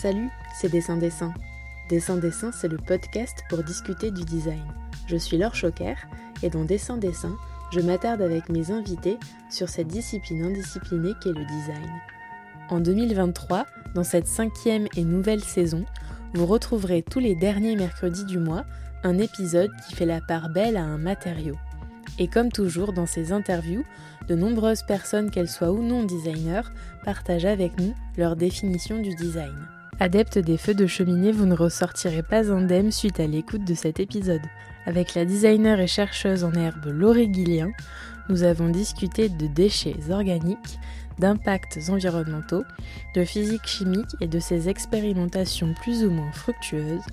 Salut, c'est Dessin Dessin. Dessin Dessin, c'est le podcast pour discuter du design. Je suis Laure Choquer et dans Dessin Dessin, je m'attarde avec mes invités sur cette discipline indisciplinée qu'est le design. En 2023, dans cette cinquième et nouvelle saison, vous retrouverez tous les derniers mercredis du mois un épisode qui fait la part belle à un matériau. Et comme toujours dans ces interviews, de nombreuses personnes, qu'elles soient ou non designers, partagent avec nous leur définition du design. Adepte des feux de cheminée, vous ne ressortirez pas indemne suite à l'écoute de cet épisode. Avec la designer et chercheuse en herbe Laurie Guillien, nous avons discuté de déchets organiques, d'impacts environnementaux, de physique chimique et de ses expérimentations plus ou moins fructueuses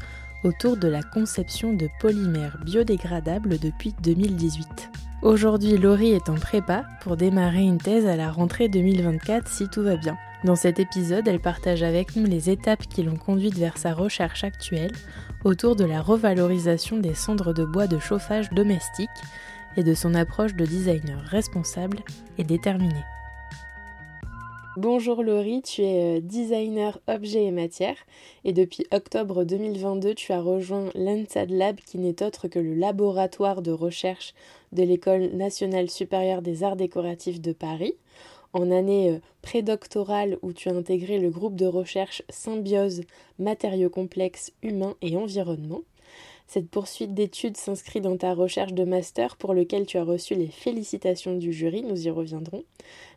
autour de la conception de polymères biodégradables depuis 2018. Aujourd'hui, Laurie est en prépa pour démarrer une thèse à la rentrée 2024 si tout va bien. Dans cet épisode, elle partage avec nous les étapes qui l'ont conduite vers sa recherche actuelle autour de la revalorisation des cendres de bois de chauffage domestique et de son approche de designer responsable et déterminé. Bonjour Laurie, tu es euh, designer objet et matière et depuis octobre 2022 tu as rejoint l'ENSAD Lab qui n'est autre que le laboratoire de recherche de l'École nationale supérieure des arts décoratifs de Paris en année euh, prédoctorale où tu as intégré le groupe de recherche Symbiose, matériaux complexes humains et environnement. Cette poursuite d'études s'inscrit dans ta recherche de master pour lequel tu as reçu les félicitations du jury, nous y reviendrons.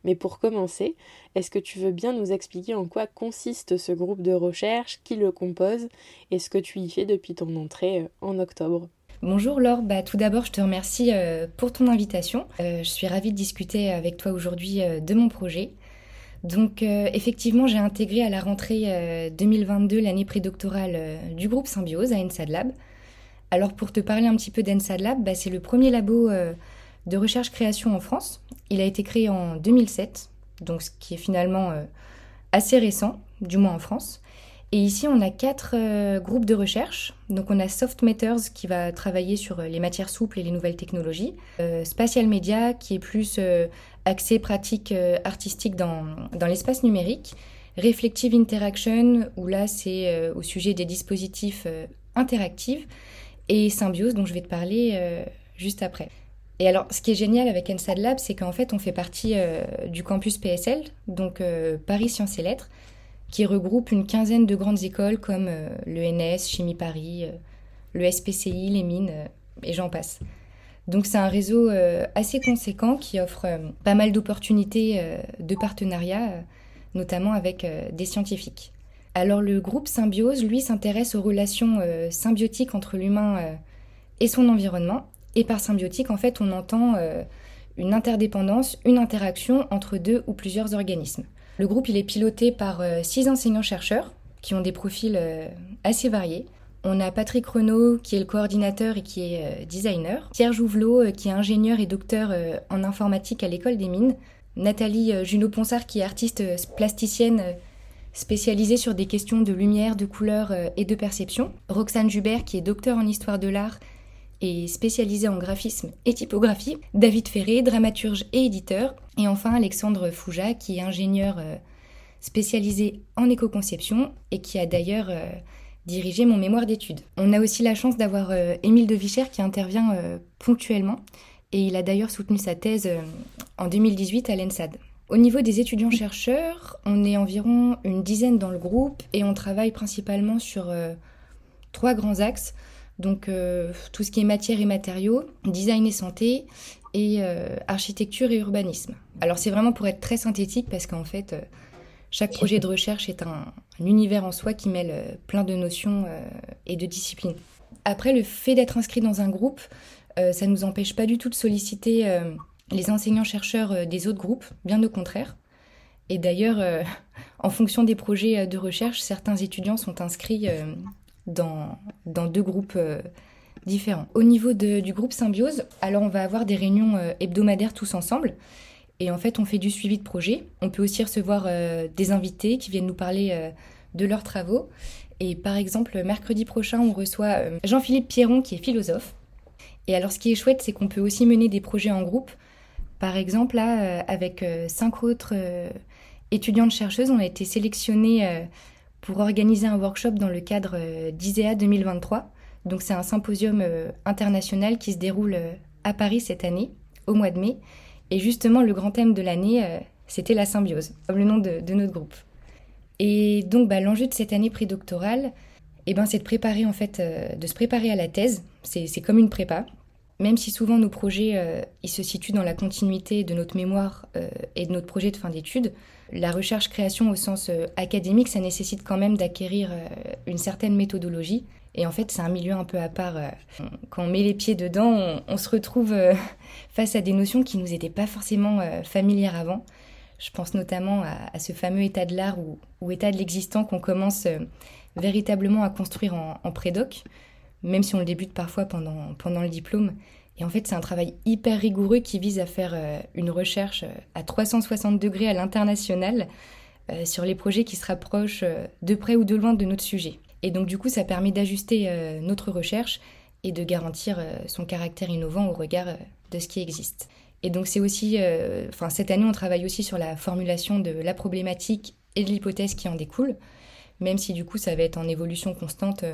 Mais pour commencer, est-ce que tu veux bien nous expliquer en quoi consiste ce groupe de recherche, qui le compose et ce que tu y fais depuis ton entrée euh, en octobre? Bonjour Laure, bah, tout d'abord je te remercie euh, pour ton invitation. Euh, je suis ravie de discuter avec toi aujourd'hui de mon projet. Donc effectivement j'ai intégré à la rentrée 2022 l'année prédoctorale du groupe Symbiose à ENSAD Lab. Alors pour te parler un petit peu d'ENSAD Lab, bah, c'est le premier labo euh, de recherche-création en France. Il a été créé en 2007, donc ce qui est finalement euh, assez récent, du moins en France. Et ici, on a quatre euh, groupes de recherche. Donc, on a Soft Matters qui va travailler sur les matières souples et les nouvelles technologies. Spatial Media qui est plus axé pratique artistique dans, dans l'espace numérique. Reflective Interaction, où là, c'est au sujet des dispositifs interactifs et Symbiose dont je vais te parler euh, juste après. Et alors, ce qui est génial avec ENSAD Lab, c'est qu'en fait, on fait partie euh, du campus PSL, donc euh, Paris Sciences et Lettres, qui regroupe une quinzaine de grandes écoles comme l'ENS, Chimie Paris, le SPCI, les mines, et j'en passe. Donc c'est un réseau assez conséquent qui offre pas mal d'opportunités de partenariat, notamment avec des scientifiques. Alors le groupe Symbiose, lui, s'intéresse aux relations euh, symbiotiques entre l'humain euh, et son environnement. Et par symbiotique, en fait, on entend euh, une interdépendance, une interaction entre deux ou plusieurs organismes. Le groupe, est piloté par six enseignants-chercheurs qui ont des profils assez variés. On a Patrick Renaud, qui est le coordinateur et qui est designer. Pierre Jouvelot, qui est ingénieur et docteur en informatique à l'école des mines. Nathalie Junot-Ponsard, qui est artiste plasticienne spécialisée sur des questions de lumière, de couleur euh, et de perception. Roxane Jubert, qui est docteur en histoire de l'art et spécialisée en graphisme et typographie. David Ferré, dramaturge et éditeur. Et enfin Alexandre Fouja, qui est ingénieur euh, spécialisé en éco-conception et qui a d'ailleurs euh, dirigé mon mémoire d'études. On a aussi la chance d'avoir Émile de Vicher qui intervient ponctuellement et il a d'ailleurs soutenu sa thèse en 2018 à l'ENSAD. Au niveau des étudiants-chercheurs, on est environ une dizaine dans le groupe et on travaille principalement sur euh, trois grands axes. Donc euh, tout ce qui est matière et matériaux, design et santé et euh, architecture et urbanisme. Alors c'est vraiment pour être très synthétique parce qu'en fait chaque projet de recherche est un, un, univers en soi qui mêle plein de notions et de disciplines. Après le fait d'être inscrit dans un groupe, ça ne nous empêche pas du tout de solliciter les enseignants-chercheurs euh, des autres groupes, bien au contraire. Et d'ailleurs, euh, en fonction des projets euh, de recherche, certains étudiants sont inscrits dans, deux groupes différents. Au niveau du groupe Symbiose, alors on va avoir des réunions hebdomadaires tous ensemble. Et en fait, on fait du suivi de projet. On peut aussi recevoir des invités qui viennent nous parler de leurs travaux. Et par exemple, mercredi prochain, on reçoit Jean-Philippe Pierron, qui est philosophe. Et alors, ce qui est chouette, c'est qu'on peut aussi mener des projets en groupe. Par exemple, là, euh, avec euh, cinq autres euh, étudiantes chercheuses, on a été sélectionnés pour organiser un workshop dans le cadre d'ISEA 2023. Donc c'est un symposium international qui se déroule à Paris cette année, au mois de mai. Et justement, le grand thème de l'année, c'était la symbiose, comme le nom de, notre groupe. Et donc, bah, l'enjeu de cette année prédoctorale, eh ben, c'est de préparer en fait, de se préparer à la thèse. C'est comme une prépa même si souvent nos projets euh, ils se situent dans la continuité de notre mémoire euh, et de notre projet de fin d'études, la recherche-création au sens euh, académique, ça nécessite quand même d'acquérir une certaine méthodologie. Et en fait, c'est un milieu un peu à part. quand on met les pieds dedans, on, se retrouve face à des notions qui nous étaient pas forcément familières avant. Je pense notamment à, ce fameux état de l'art ou, état de l'existant qu'on commence véritablement à construire en, en prédoc même si on le débute parfois pendant, pendant le diplôme. Et en fait, c'est un travail hyper rigoureux qui vise à faire euh, une recherche euh, à 360 degrés à l'international euh, sur les projets qui se rapprochent de près ou de loin de notre sujet. Et donc, du coup, ça permet d'ajuster notre recherche et de garantir son caractère innovant au regard de ce qui existe. Et donc, c'est aussi, enfin, cette année, on travaille aussi sur la formulation de la problématique et de l'hypothèse qui en découle, même si du coup, ça va être en évolution constante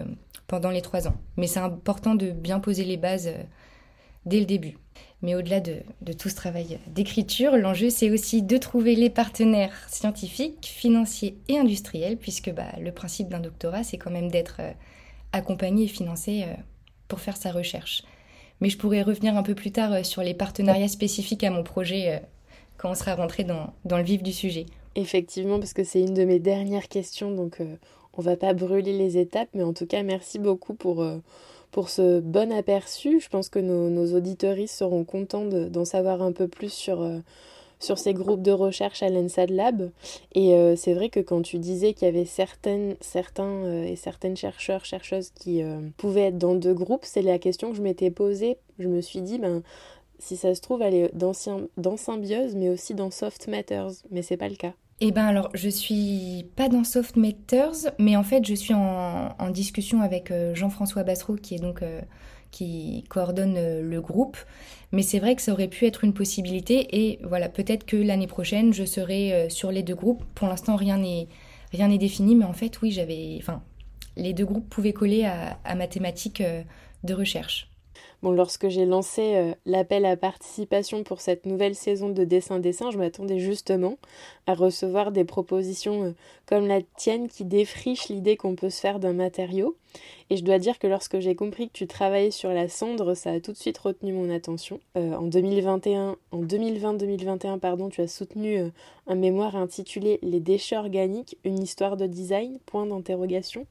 pendant les trois ans. Mais c'est important de bien poser les bases euh, dès le début. Mais au-delà de, tout ce travail d'écriture, l'enjeu c'est aussi de trouver les partenaires scientifiques, financiers et industriels, puisque bah, le principe d'un doctorat c'est quand même d'être euh, accompagné et financé euh, pour faire sa recherche. Mais je pourrais revenir un peu plus tard sur les partenariats spécifiques à mon projet quand on sera rentré dans, le vif du sujet. Effectivement, parce que c'est une de mes dernières questions, donc on va pas brûler les étapes, mais en tout cas, merci beaucoup pour, euh, pour ce bon aperçu. Je pense que nos, nos seront contents d'en savoir un peu plus sur, euh, sur ces groupes de recherche à l'ENSAD Lab. Et euh, c'est vrai que quand tu disais qu'il y avait certaines, certains et certaines chercheurs, chercheuses qui pouvaient être dans deux groupes, c'est la question que je m'étais posée. Je me suis dit, ben, si ça se trouve, elle est dans, dans Symbiose, mais aussi dans Soft Matters, mais c'est pas le cas. Eh ben alors, je suis pas dans Soft Matters, mais en fait, je suis en, discussion avec euh, Jean-François Bassereau, qui est donc euh, qui coordonne euh, le groupe. Mais c'est vrai que ça aurait pu être une possibilité, et voilà, peut-être que l'année prochaine, je serai sur les deux groupes. Pour l'instant, rien n'est rien n'est défini, mais en fait, oui, j'avais, enfin, les deux groupes pouvaient coller à, à ma thématique de recherche. Bon, lorsque j'ai lancé euh, l'appel à participation pour cette nouvelle saison de dessin-dessin, je m'attendais justement à recevoir des propositions euh, comme la tienne qui défrichent l'idée qu'on peut se faire d'un matériau. Et je dois dire que lorsque j'ai compris que tu travaillais sur la cendre, ça a tout de suite retenu mon attention. Euh, en 2021, en 2020-2021, pardon, tu as soutenu un mémoire intitulé Les déchets organiques, une histoire de design? Point d'interrogation.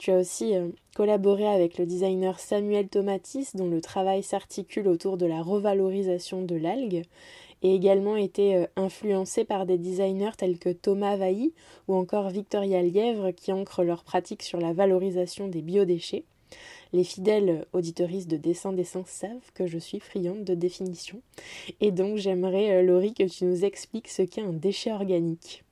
Tu as aussi euh, collaboré avec le designer Samuel Tomatis, dont le travail s'articule autour de la revalorisation de l'algue, et également été euh, influencé par des designers tels que Thomas Vailly ou encore Victoria Lièvre qui ancrent leur pratique sur la valorisation des biodéchets. Les fidèles auditoristes de Dessin Dessin savent que je suis friande de définition. Et donc j'aimerais, euh, Laurie, que tu nous expliques ce qu'est un déchet organique.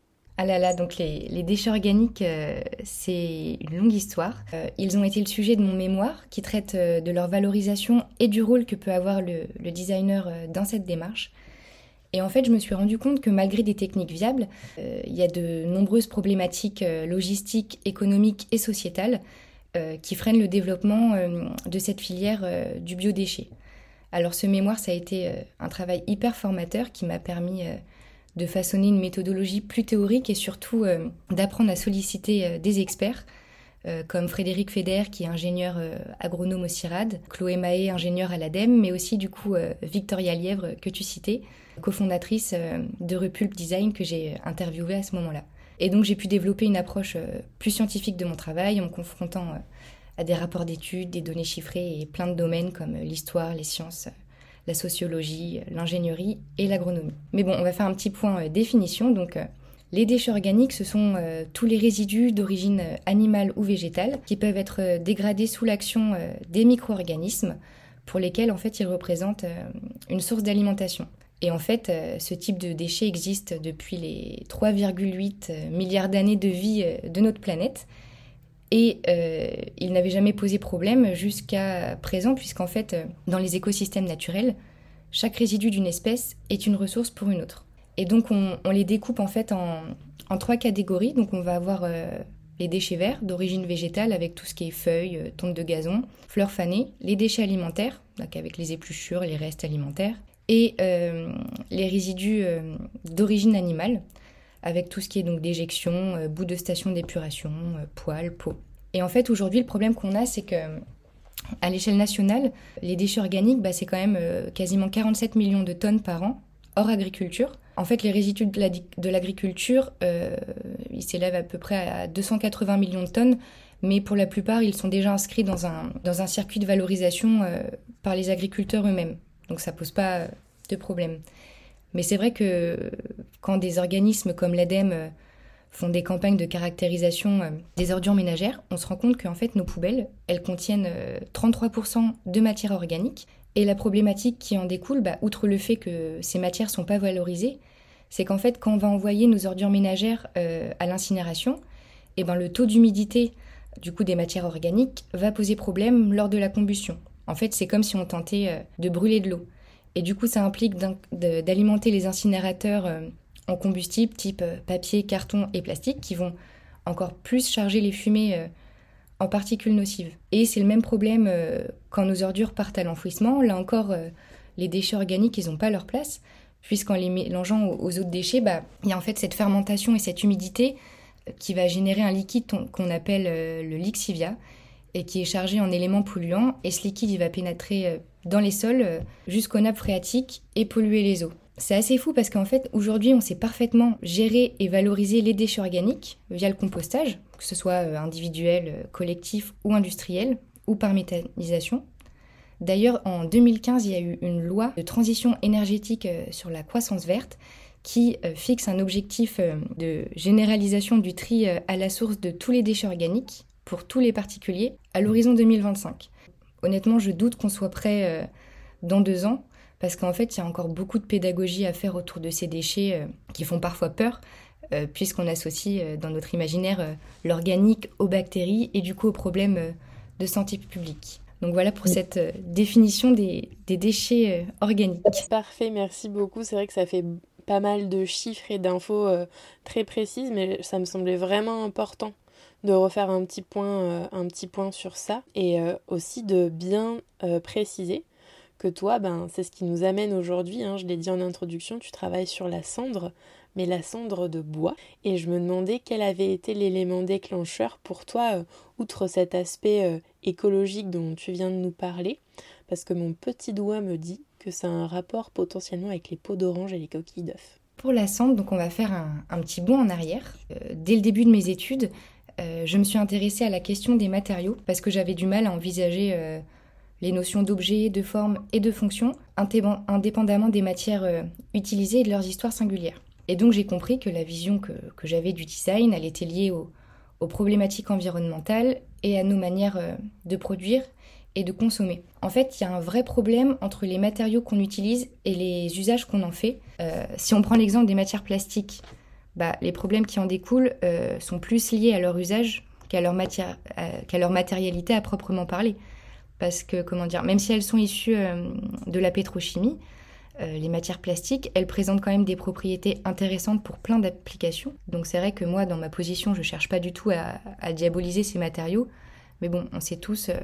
Ah là là, donc les, déchets organiques, euh, c'est une longue histoire. Euh, ils ont été le sujet de mon mémoire qui traite euh, de leur valorisation et du rôle que peut avoir le, designer dans cette démarche. Et en fait, je me suis rendu compte que malgré des techniques viables, il y a de nombreuses problématiques logistiques, économiques et sociétales qui freinent le développement de cette filière du biodéchet. Alors ce mémoire, ça a été un travail hyper formateur qui m'a permis de façonner une méthodologie plus théorique et surtout euh, d'apprendre à solliciter euh, des experts euh, comme Frédéric Feder qui est ingénieur agronome au CIRAD, Chloé Mahé ingénieure à l'ADEME, mais aussi du coup Victoria Lièvre que tu citais, cofondatrice de Repulp Design que j'ai interviewée à ce moment-là. Et donc j'ai pu développer une approche plus scientifique de mon travail en me confrontant à des rapports d'études, des données chiffrées et plein de domaines comme l'histoire, les sciences, la sociologie, l'ingénierie et l'agronomie. Mais bon, on va faire un petit point euh, définition. Donc, euh, les déchets organiques, ce sont euh, tous les résidus d'origine animale ou végétale qui peuvent être dégradés sous l'action des micro-organismes pour lesquels en fait ils représentent une source d'alimentation. Et en fait, ce type de déchets existe depuis les 3,8 milliards d'années de vie de notre planète. Et euh, il n'avait jamais posé problème jusqu'à présent, puisqu'en fait, euh, dans les écosystèmes naturels, chaque résidu d'une espèce est une ressource pour une autre. Et donc, on, les découpe en fait en, trois catégories. Donc, on va avoir euh, les déchets verts d'origine végétale avec tout ce qui est feuilles, tontes de gazon, fleurs fanées, les déchets alimentaires, donc avec les épluchures, les restes alimentaires, et les résidus d'origine animale, avec tout ce qui est donc déjection, bout de station d'épuration, poils, peau. Et en fait, aujourd'hui, le problème qu'on a, c'est que à l'échelle nationale, les déchets organiques, bah, c'est quand même euh, quasiment 47 millions de tonnes par an, hors agriculture. En fait, les résidus de l'agriculture, euh, ils s'élèvent à peu près à 280 millions de tonnes, mais pour la plupart, ils sont déjà inscrits dans un, dans un circuit de valorisation euh, par les agriculteurs eux-mêmes. Donc ça pose pas de problème. Mais c'est vrai que quand des organismes comme l'ADEME font des campagnes de caractérisation euh, des ordures ménagères, on se rend compte qu'en fait nos poubelles, elles contiennent 33% euh, de matière organique. Et la problématique qui en découle, bah, outre le fait que ces matières sont pas valorisées, c'est qu'en fait quand on va envoyer nos ordures ménagères euh, à l'incinération, eh ben, le taux d'humidité du coup des matières organiques va poser problème lors de la combustion. En fait, c'est comme si on tentait de brûler de l'eau. Et du coup, ça implique d'alimenter les incinérateurs en combustible type euh, papier, carton et plastique qui vont encore plus charger les fumées euh, en particules nocives. Et c'est le même problème euh, quand nos ordures partent à l'enfouissement. Là encore, les déchets organiques, ils n'ont pas leur place, puisqu'en les mélangeant aux autres déchets, bah, il y a en fait cette fermentation et cette humidité qui va générer un liquide qu'on appelle le lixivia, et qui est chargé en éléments polluants. Et ce liquide, va pénétrer dans les sols jusqu'aux nappes phréatiques et polluer les eaux. C'est assez fou parce qu'en fait, aujourd'hui, on sait parfaitement gérer et valoriser les déchets organiques via le compostage, que ce soit euh, individuel, euh, collectif ou industriel, ou par méthanisation. D'ailleurs, en 2015, il y a eu une loi de transition énergétique euh, sur la croissance verte qui fixe un objectif de généralisation du tri à la source de tous les déchets organiques pour tous les particuliers à l'horizon 2025. Honnêtement, je doute qu'on soit prêt dans deux ans, parce qu'en fait, il y a encore beaucoup de pédagogie à faire autour de ces déchets euh, qui font parfois peur, euh, puisqu'on associe euh, dans notre imaginaire l'organique aux bactéries et du coup aux problèmes de santé publique. Donc voilà pour cette définition des, des déchets organiques. Parfait, merci beaucoup. C'est vrai que ça fait pas mal de chiffres et d'infos très précises, mais ça me semblait vraiment important de refaire un petit point, un petit point sur ça et aussi de bien préciser que toi, ben, c'est ce qui nous amène aujourd'hui. Hein, je l'ai dit en introduction, tu travailles sur la cendre, mais la cendre de bois. Et je me demandais quel avait été l'élément déclencheur pour toi, euh, outre cet aspect euh, écologique dont tu viens de nous parler, parce que mon petit doigt me dit que ça a un rapport potentiellement avec les peaux d'orange et les coquilles d'œufs. Pour la cendre, donc on va faire un, petit bond en arrière. Euh, dès le début de mes études, je me suis intéressée à la question des matériaux parce que j'avais du mal à envisager les notions d'objet, de forme et de fonction, indépendamment des matières euh, utilisées et de leurs histoires singulières. Et donc j'ai compris que la vision que, j'avais du design, elle était liée aux, problématiques environnementales et à nos manières euh, de produire et de consommer. En fait, il y a un vrai problème entre les matériaux qu'on utilise et les usages qu'on en fait. Euh, si on prend l'exemple des matières plastiques, bah, les problèmes qui en découlent sont plus liés à leur usage qu'à leur, qu'à leur matérialité à proprement parler parce que, comment dire, même si elles sont issues euh, de la pétrochimie, euh, les matières plastiques, elles présentent quand même des propriétés intéressantes pour plein d'applications. Donc c'est vrai que moi, dans ma position, je ne cherche pas du tout à, diaboliser ces matériaux, mais bon, on sait tous euh,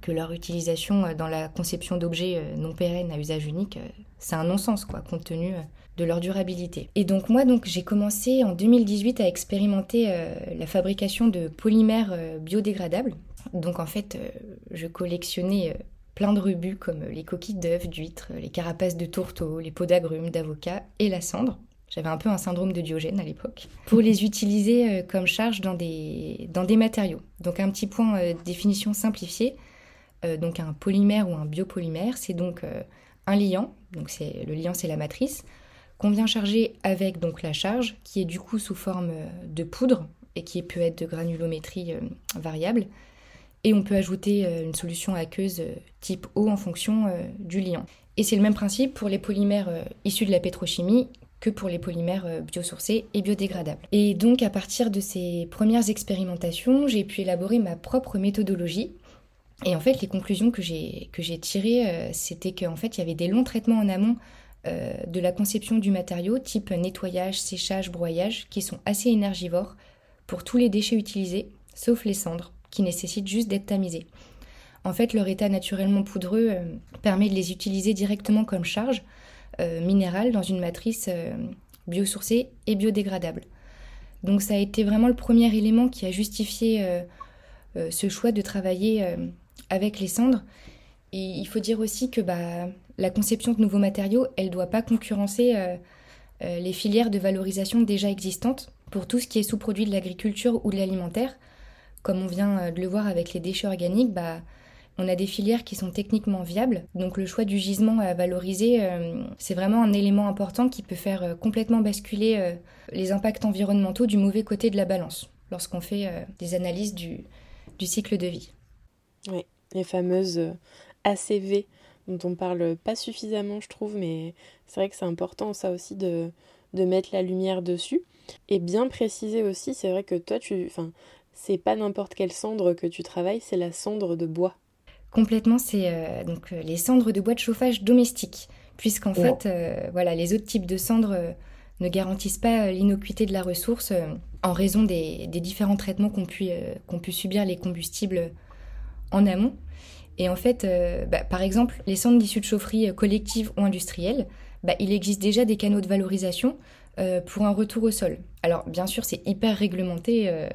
que leur utilisation dans la conception d'objets non pérennes à usage unique, c'est un non-sens, quoi, compte tenu de leur durabilité. Et donc moi, donc j'ai commencé en 2018 à expérimenter la fabrication de polymères biodégradables donc en fait, euh, je collectionnais euh, plein de rebuts comme les coquilles d'œufs, d'huîtres, les carapaces de tourteaux, les peaux d'agrumes, d'avocat et la cendre. J'avais un peu un syndrome de Diogène à l'époque. Pour les utiliser euh, comme charge dans des, dans des matériaux. Donc un petit point définition simplifiée. donc un polymère ou un biopolymère, c'est donc un liant. Donc c'est le liant, c'est la matrice qu'on vient charger avec donc la charge, qui est du coup sous forme de poudre et qui peut être de granulométrie variable et on peut ajouter euh, une solution aqueuse euh, type eau en fonction euh, du liant. Et c'est le même principe pour les polymères issus de la pétrochimie que pour les polymères biosourcés et biodégradables. Et donc à partir de ces premières expérimentations, j'ai pu élaborer ma propre méthodologie. Et en fait, les conclusions que j'ai tirées, c'était qu'en fait, il y avait des longs traitements en amont de la conception du matériau, type nettoyage, séchage, broyage, qui sont assez énergivores pour tous les déchets utilisés sauf les cendres, qui nécessitent juste d'être tamisées. En fait, leur état naturellement poudreux euh, permet de les utiliser directement comme charge euh, minérale dans une matrice biosourcée et biodégradable. Donc ça a été vraiment le premier élément qui a justifié ce choix de travailler avec les cendres. Et il faut dire aussi que bah, la conception de nouveaux matériaux, elle ne doit pas concurrencer les filières de valorisation déjà existantes pour tout ce qui est sous-produit de l'agriculture ou de l'alimentaire, comme on vient euh, de le voir avec les déchets organiques, bah, on a des filières qui sont techniquement viables. Donc le choix du gisement à valoriser, euh, c'est vraiment un élément important qui peut faire euh, complètement basculer les impacts environnementaux du mauvais côté de la balance lorsqu'on fait des analyses du, du, cycle de vie. Oui, les fameuses ACV dont on parle pas suffisamment, je trouve, mais c'est vrai que c'est important ça aussi de, de mettre la lumière dessus. Et bien préciser aussi, c'est vrai que toi, tu, enfin, c'est pas n'importe quelle cendre que tu travailles, c'est la cendre de bois. Complètement, c'est euh, donc euh, les cendres de bois de chauffage domestique, puisqu'en fait, euh, voilà, les autres types de cendres ne garantissent pas l'innocuité de la ressource en raison des, différents traitements qu'ont pu, pu, subir les combustibles en amont. Et en fait, bah, par exemple, les cendres d'issue de chaufferie collective ou industrielle, bah, il existe déjà des canaux de valorisation euh, pour un retour au sol. Alors bien sûr, c'est hyper réglementé, euh,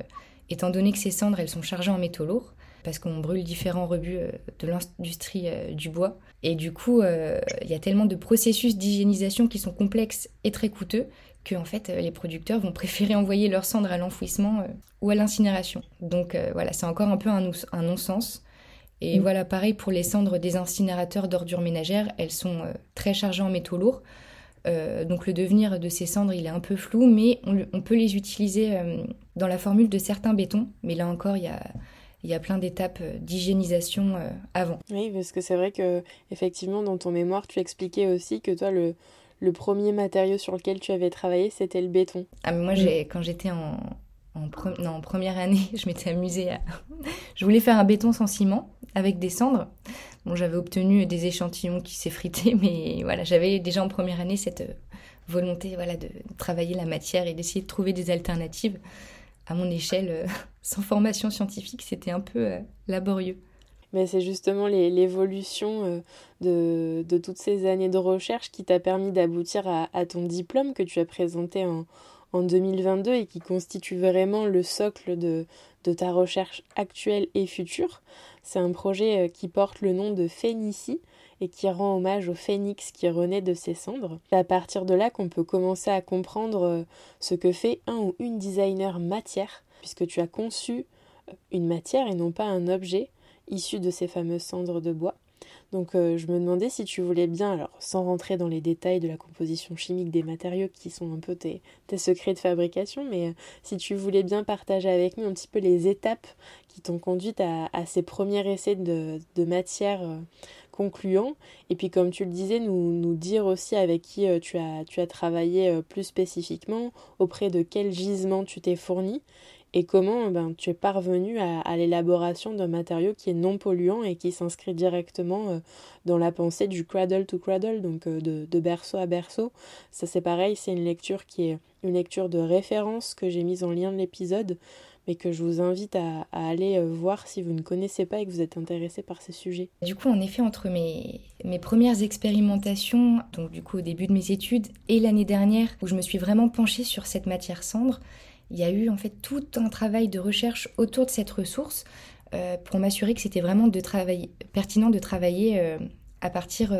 étant donné que ces cendres, elles sont chargées en métaux lourds, parce qu'on brûle différents rebuts euh, de l'industrie du bois. Et du coup, il y a tellement de processus d'hygiénisation qui sont complexes et très coûteux que en fait, les producteurs vont préférer envoyer leurs cendres à l'enfouissement ou à l'incinération. Donc voilà, c'est encore un peu un, un non-sens. Et mm. voilà, pareil pour les cendres des incinérateurs d'ordures ménagères, elles sont très chargées en métaux lourds. Euh, donc le devenir de ces cendres, il est un peu flou, mais on, peut les utiliser euh, dans la formule de certains bétons. Mais là encore, il y a, il y a plein d'étapes euh, d'hygiénisation avant. Oui, parce que c'est vrai que effectivement, dans ton mémoire, tu expliquais aussi que toi, le, le premier matériau sur lequel tu avais travaillé, c'était le béton. Ah, mais moi, j'ai, quand j'étais en, en, en, première année, je m'étais amusée à... je voulais faire un béton sans ciment avec des cendres. Bon, j'avais obtenu des échantillons qui s'effritaient, mais voilà, j'avais déjà en première année cette euh, volonté voilà, de travailler la matière et d'essayer de trouver des alternatives. À mon échelle, euh, sans formation scientifique, c'était un peu euh, laborieux. Mais c'est justement l'évolution de, de, toutes ces années de recherche qui t'a permis d'aboutir à, ton diplôme que tu as présenté en, en 2022 et qui constitue vraiment le socle de, de ta recherche actuelle et future. C'est un projet euh, qui porte le nom de Phénicie et qui rend hommage au phénix qui renaît de ses cendres. C'est à partir de là qu'on peut commencer à comprendre euh, ce que fait un ou une designer matière, puisque tu as conçu euh, une matière et non pas un objet issu de ces fameuses cendres de bois. Donc je me demandais si tu voulais bien, alors sans rentrer dans les détails de la composition chimique des matériaux qui sont un peu tes, secrets de fabrication, mais si tu voulais bien partager avec nous un petit peu les étapes qui t'ont conduite à, ces premiers essais de, matière euh, concluants. Et puis comme tu le disais, nous, nous dire aussi avec qui euh, tu, as, tu as travaillé euh, plus spécifiquement, auprès de quel gisement tu t'es fourni et comment ben, tu es parvenu à, l'élaboration d'un matériau qui est non polluant et qui s'inscrit directement dans la pensée du cradle to cradle, donc de, de berceau à berceau. Ça c'est pareil, c'est une lecture qui est une lecture de référence que j'ai mise en lien de l'épisode mais que je vous invite à, aller euh, voir si vous ne connaissez pas et que vous êtes intéressé par ces sujets. Du coup, en effet, entre mes, mes premières expérimentations, donc du coup au début de mes études, et l'année dernière, où je me suis vraiment penchée sur cette matière cendre, il y a eu en fait tout un travail de recherche autour de cette ressource euh, pour m'assurer que c'était vraiment de pertinent de travailler euh, à partir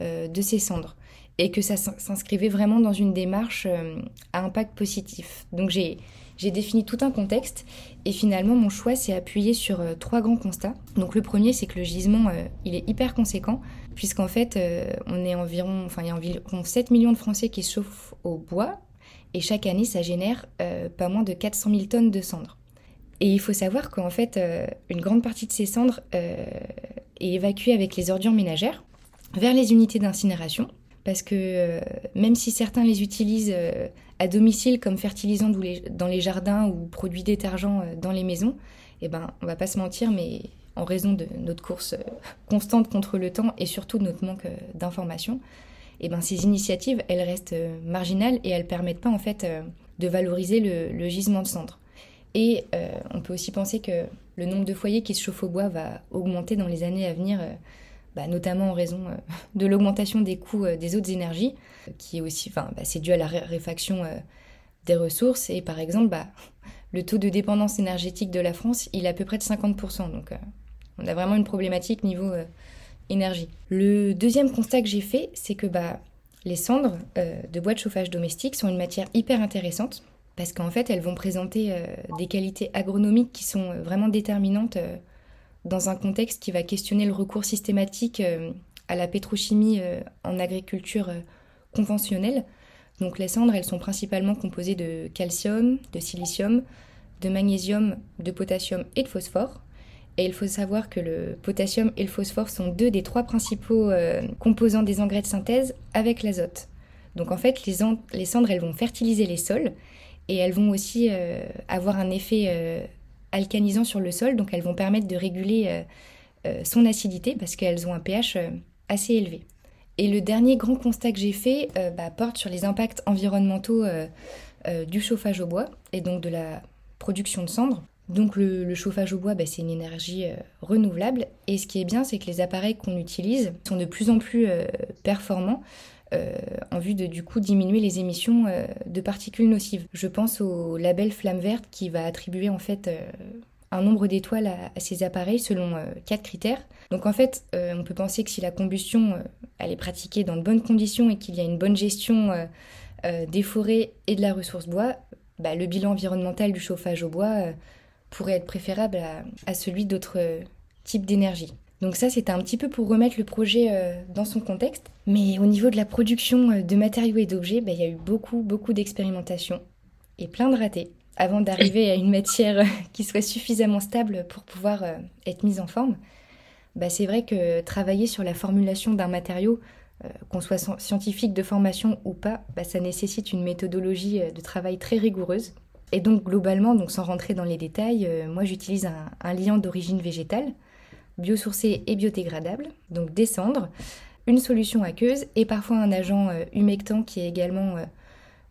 de ces cendres et que ça s'inscrivait vraiment dans une démarche à impact positif. Donc j'ai j'ai défini tout un contexte et finalement mon choix s'est appuyé sur euh, trois grands constats. Donc le premier c'est que le gisement euh, il est hyper conséquent puisqu'en fait euh, on est environ enfin il y a environ 7 millions de Français qui chauffent au bois et chaque année ça génère pas moins de 400 000 tonnes de cendres. Et il faut savoir qu'en fait une grande partie de ces cendres est évacuée avec les ordures ménagères vers les unités d'incinération parce que même si certains les utilisent à domicile comme fertilisant dans les jardins ou produits détergents euh, dans les maisons, eh ben, on va pas se mentir, mais en raison de notre course euh, constante contre le temps et surtout de notre manque euh, d'informations, eh ben, ces initiatives, elles restent marginales et elles permettent pas en fait de valoriser le, gisement de cendres. Et on peut aussi penser que le nombre de foyers qui se chauffent au bois va augmenter dans les années à venir, bah, notamment en raison de l'augmentation des coûts des autres énergies, qui est aussi, enfin, bah, c'est dû à la réfaction des ressources. Et par exemple, bah, le taux de dépendance énergétique de la France, il est à peu près de 50%. Donc, on a vraiment une problématique niveau énergie. Le deuxième constat que j'ai fait, c'est que les cendres euh, de bois de chauffage domestique sont une matière hyper intéressante parce qu'en fait, elles vont présenter euh, des qualités agronomiques qui sont euh, vraiment déterminantes dans un contexte qui va questionner le recours systématique à la pétrochimie en agriculture conventionnelle. Donc les cendres, elles sont principalement composées de calcium, de silicium, de magnésium, de potassium et de phosphore. Et il faut savoir que le potassium et le phosphore sont deux des trois principaux euh, composants des engrais de synthèse avec l'azote. Donc en fait, les, les, cendres, elles vont fertiliser les sols et elles vont aussi euh, avoir un effet euh, alcanisant sur le sol, donc elles vont permettre de réguler son acidité parce qu'elles ont un pH assez élevé. Et le dernier grand constat que j'ai fait bah, porte sur les impacts environnementaux du chauffage au bois et donc de la production de cendres. Donc le, chauffage au bois, bah, c'est une énergie euh, renouvelable. Et ce qui est bien, c'est que les appareils qu'on utilise sont de plus en plus euh, performants euh, en vue de du coup diminuer les émissions de particules nocives. Je pense au label Flamme Verte qui va attribuer en fait un nombre d'étoiles à, ces appareils selon quatre critères. Donc en fait, on peut penser que si la combustion elle est pratiquée dans de bonnes conditions et qu'il y a une bonne gestion des forêts et de la ressource bois, bah, le bilan environnemental du chauffage au bois pourrait être préférable à, celui d'autres types d'énergie. Donc ça, c'était un petit peu pour remettre le projet euh, dans son contexte. Mais au niveau de la production euh, de matériaux et d'objets, bah, il y a eu beaucoup, beaucoup d'expérimentations et plein de ratés avant d'arriver à une matière euh, qui soit suffisamment stable pour pouvoir être mise en forme. Bah, c'est vrai que travailler sur la formulation d'un matériau, qu'on soit scientifique de formation ou pas, bah, ça nécessite une méthodologie de travail très rigoureuse et donc globalement, donc sans rentrer dans les détails, moi j'utilise un, liant d'origine végétale, biosourcé et biodégradable, donc des cendres, une solution aqueuse et parfois un agent euh, humectant qui est également euh,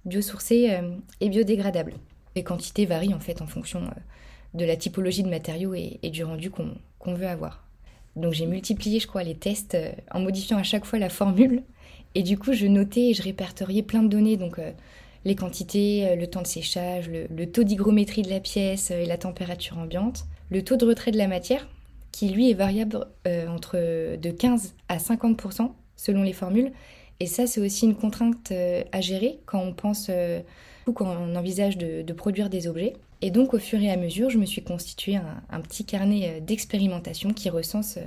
biosourcé et biodégradable. Les quantités varient en fait en fonction de la typologie de matériaux et, du rendu qu'on veut avoir. Donc j'ai multiplié, je crois, les tests en modifiant à chaque fois la formule. Et du coup, je notais et je répertoriais plein de données. Donc les quantités, euh, le temps de séchage, le, taux d'hygrométrie de la pièce euh, et la température ambiante, le taux de retrait de la matière, qui lui est variable euh, entre de 15 à 50% selon les formules. Et ça, c'est aussi une contrainte à gérer quand on pense ou quand on envisage de, produire des objets. Et donc, au fur et à mesure, je me suis constitué un, petit carnet d'expérimentation qui recense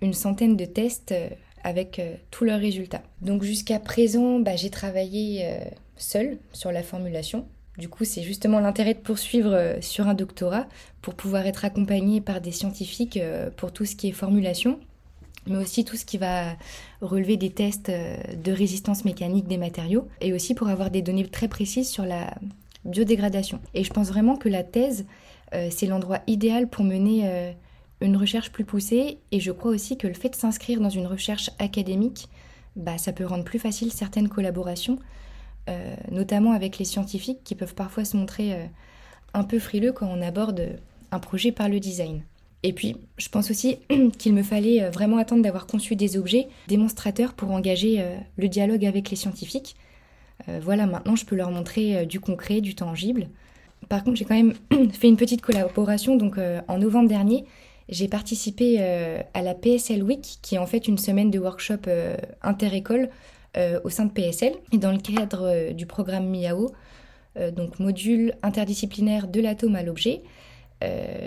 une centaine de tests avec tous leurs résultats. Donc, jusqu'à présent, bah, j'ai travaillé seul sur la formulation. Du coup, c'est justement l'intérêt de poursuivre euh, sur un doctorat pour pouvoir être accompagné par des scientifiques euh, pour tout ce qui est formulation, mais aussi tout ce qui va relever des tests euh, de résistance mécanique des matériaux et aussi pour avoir des données très précises sur la biodégradation. Et je pense vraiment que la thèse, c'est l'endroit idéal pour mener une recherche plus poussée et je crois aussi que le fait de s'inscrire dans une recherche académique, bah, ça peut rendre plus facile certaines collaborations euh, notamment avec les scientifiques qui peuvent parfois se montrer euh, un peu frileux quand on aborde un projet par le design. Et puis, je pense aussi qu'il me fallait euh, vraiment attendre d'avoir conçu des objets démonstrateurs pour engager le dialogue avec les scientifiques. voilà, maintenant je peux leur montrer du concret, du tangible. Par contre, j'ai quand même fait une petite collaboration. Donc, en novembre dernier, j'ai participé à la PSL Week, qui est en fait une semaine de workshop inter-école euh, au sein de PSL. Et dans le cadre euh, du programme MIAO, euh, donc module interdisciplinaire de l'atome à l'objet,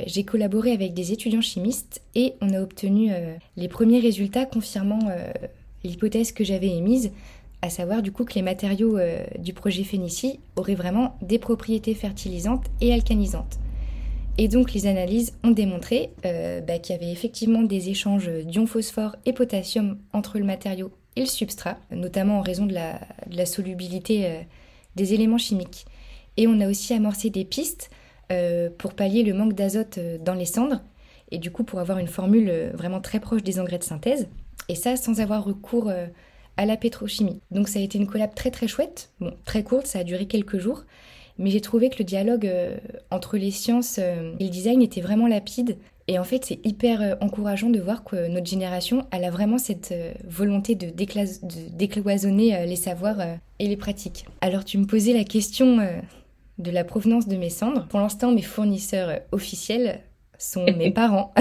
j'ai collaboré avec des étudiants chimistes et on a obtenu les premiers résultats confirmant l'hypothèse que j'avais émise, à savoir du coup que les matériaux du projet Phénicie auraient vraiment des propriétés fertilisantes et alcanisantes. Et donc les analyses ont démontré bah, qu'il y avait effectivement des échanges d'ion phosphore et potassium entre le matériau et le substrat, notamment en raison de la, solubilité euh, des éléments chimiques. Et on a aussi amorcé des pistes euh, pour pallier le manque d'azote euh, dans les cendres, et du coup pour avoir une formule vraiment très proche des engrais de synthèse, et ça sans avoir recours à la pétrochimie. Donc ça a été une collab très très chouette, bon, très courte, ça a duré quelques jours, Mais j'ai trouvé que le dialogue entre les sciences et le design était vraiment lapide. Et en fait, c'est hyper encourageant de voir que notre génération, elle a vraiment cette volonté de, décloisonner les savoirs et les pratiques. Alors, tu me posais la question de la provenance de mes cendres. Pour l'instant, mes fournisseurs officiels sont mes parents.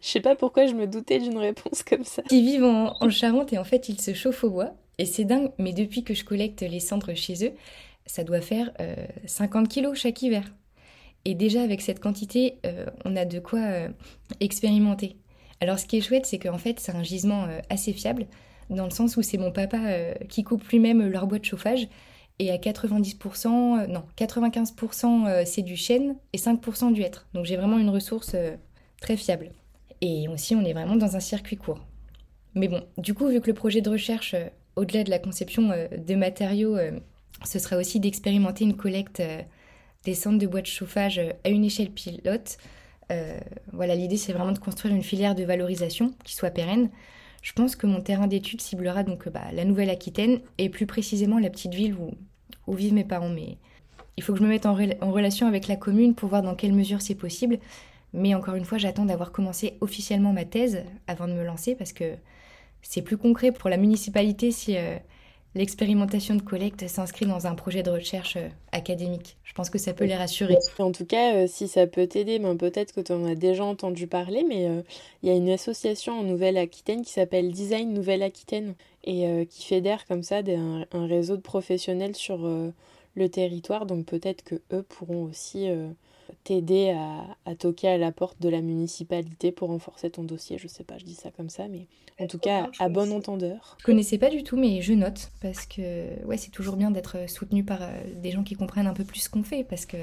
je sais pas pourquoi je me doutais d'une réponse comme ça. Ils vivent en, Charente et en fait ils se chauffent au bois. Et c'est dingue, mais depuis que je collecte les cendres chez eux, ça doit faire 50 euh, kilos chaque hiver. Et déjà avec cette quantité, euh, on a de quoi euh, expérimenter. Alors ce qui est chouette, c'est qu'en fait c'est un gisement assez fiable, dans le sens où c'est mon papa qui coupe lui-même leur bois de chauffage. Et à 90%, non, 95% c'est du chêne et 5% du hêtre. Donc j'ai vraiment une ressource très fiable. Et aussi, on est vraiment dans un circuit court. Mais bon, du coup, vu que le projet de recherche, euh, au-delà de la conception euh, de matériaux, euh, ce sera aussi d'expérimenter une collecte des centres de bois de chauffage à une échelle pilote. voilà, l'idée c'est vraiment de construire une filière de valorisation qui soit pérenne. Je pense que mon terrain d'étude ciblera donc bah, la Nouvelle-Aquitaine et plus précisément la petite ville où, vivent mes parents. Mais il faut que je me mette en relation avec la commune pour voir dans quelle mesure c'est possible. Mais encore une fois, j'attends d'avoir commencé officiellement ma thèse avant de me lancer parce que c'est plus concret pour la municipalité si euh, l'expérimentation de collecte s'inscrit dans un projet de recherche euh, académique. Je pense que ça peut les rassurer. En tout cas, euh, si ça peut t'aider, ben, peut-être que tu en as déjà entendu parler, mais il y a une association en Nouvelle-Aquitaine qui s'appelle Design Nouvelle-Aquitaine et qui fédère comme ça un, réseau de professionnels sur le territoire. Donc peut-être que eux pourront aussi t'aider à, toquer à la porte de la municipalité pour renforcer ton dossier. Je sais pas, je dis ça comme ça, mais en tout cas, à bon entendeur. Je connaissais pas du tout, mais je note parce que ouais, c'est toujours bien d'être soutenu par euh, des gens qui comprennent un peu plus ce qu'on fait parce que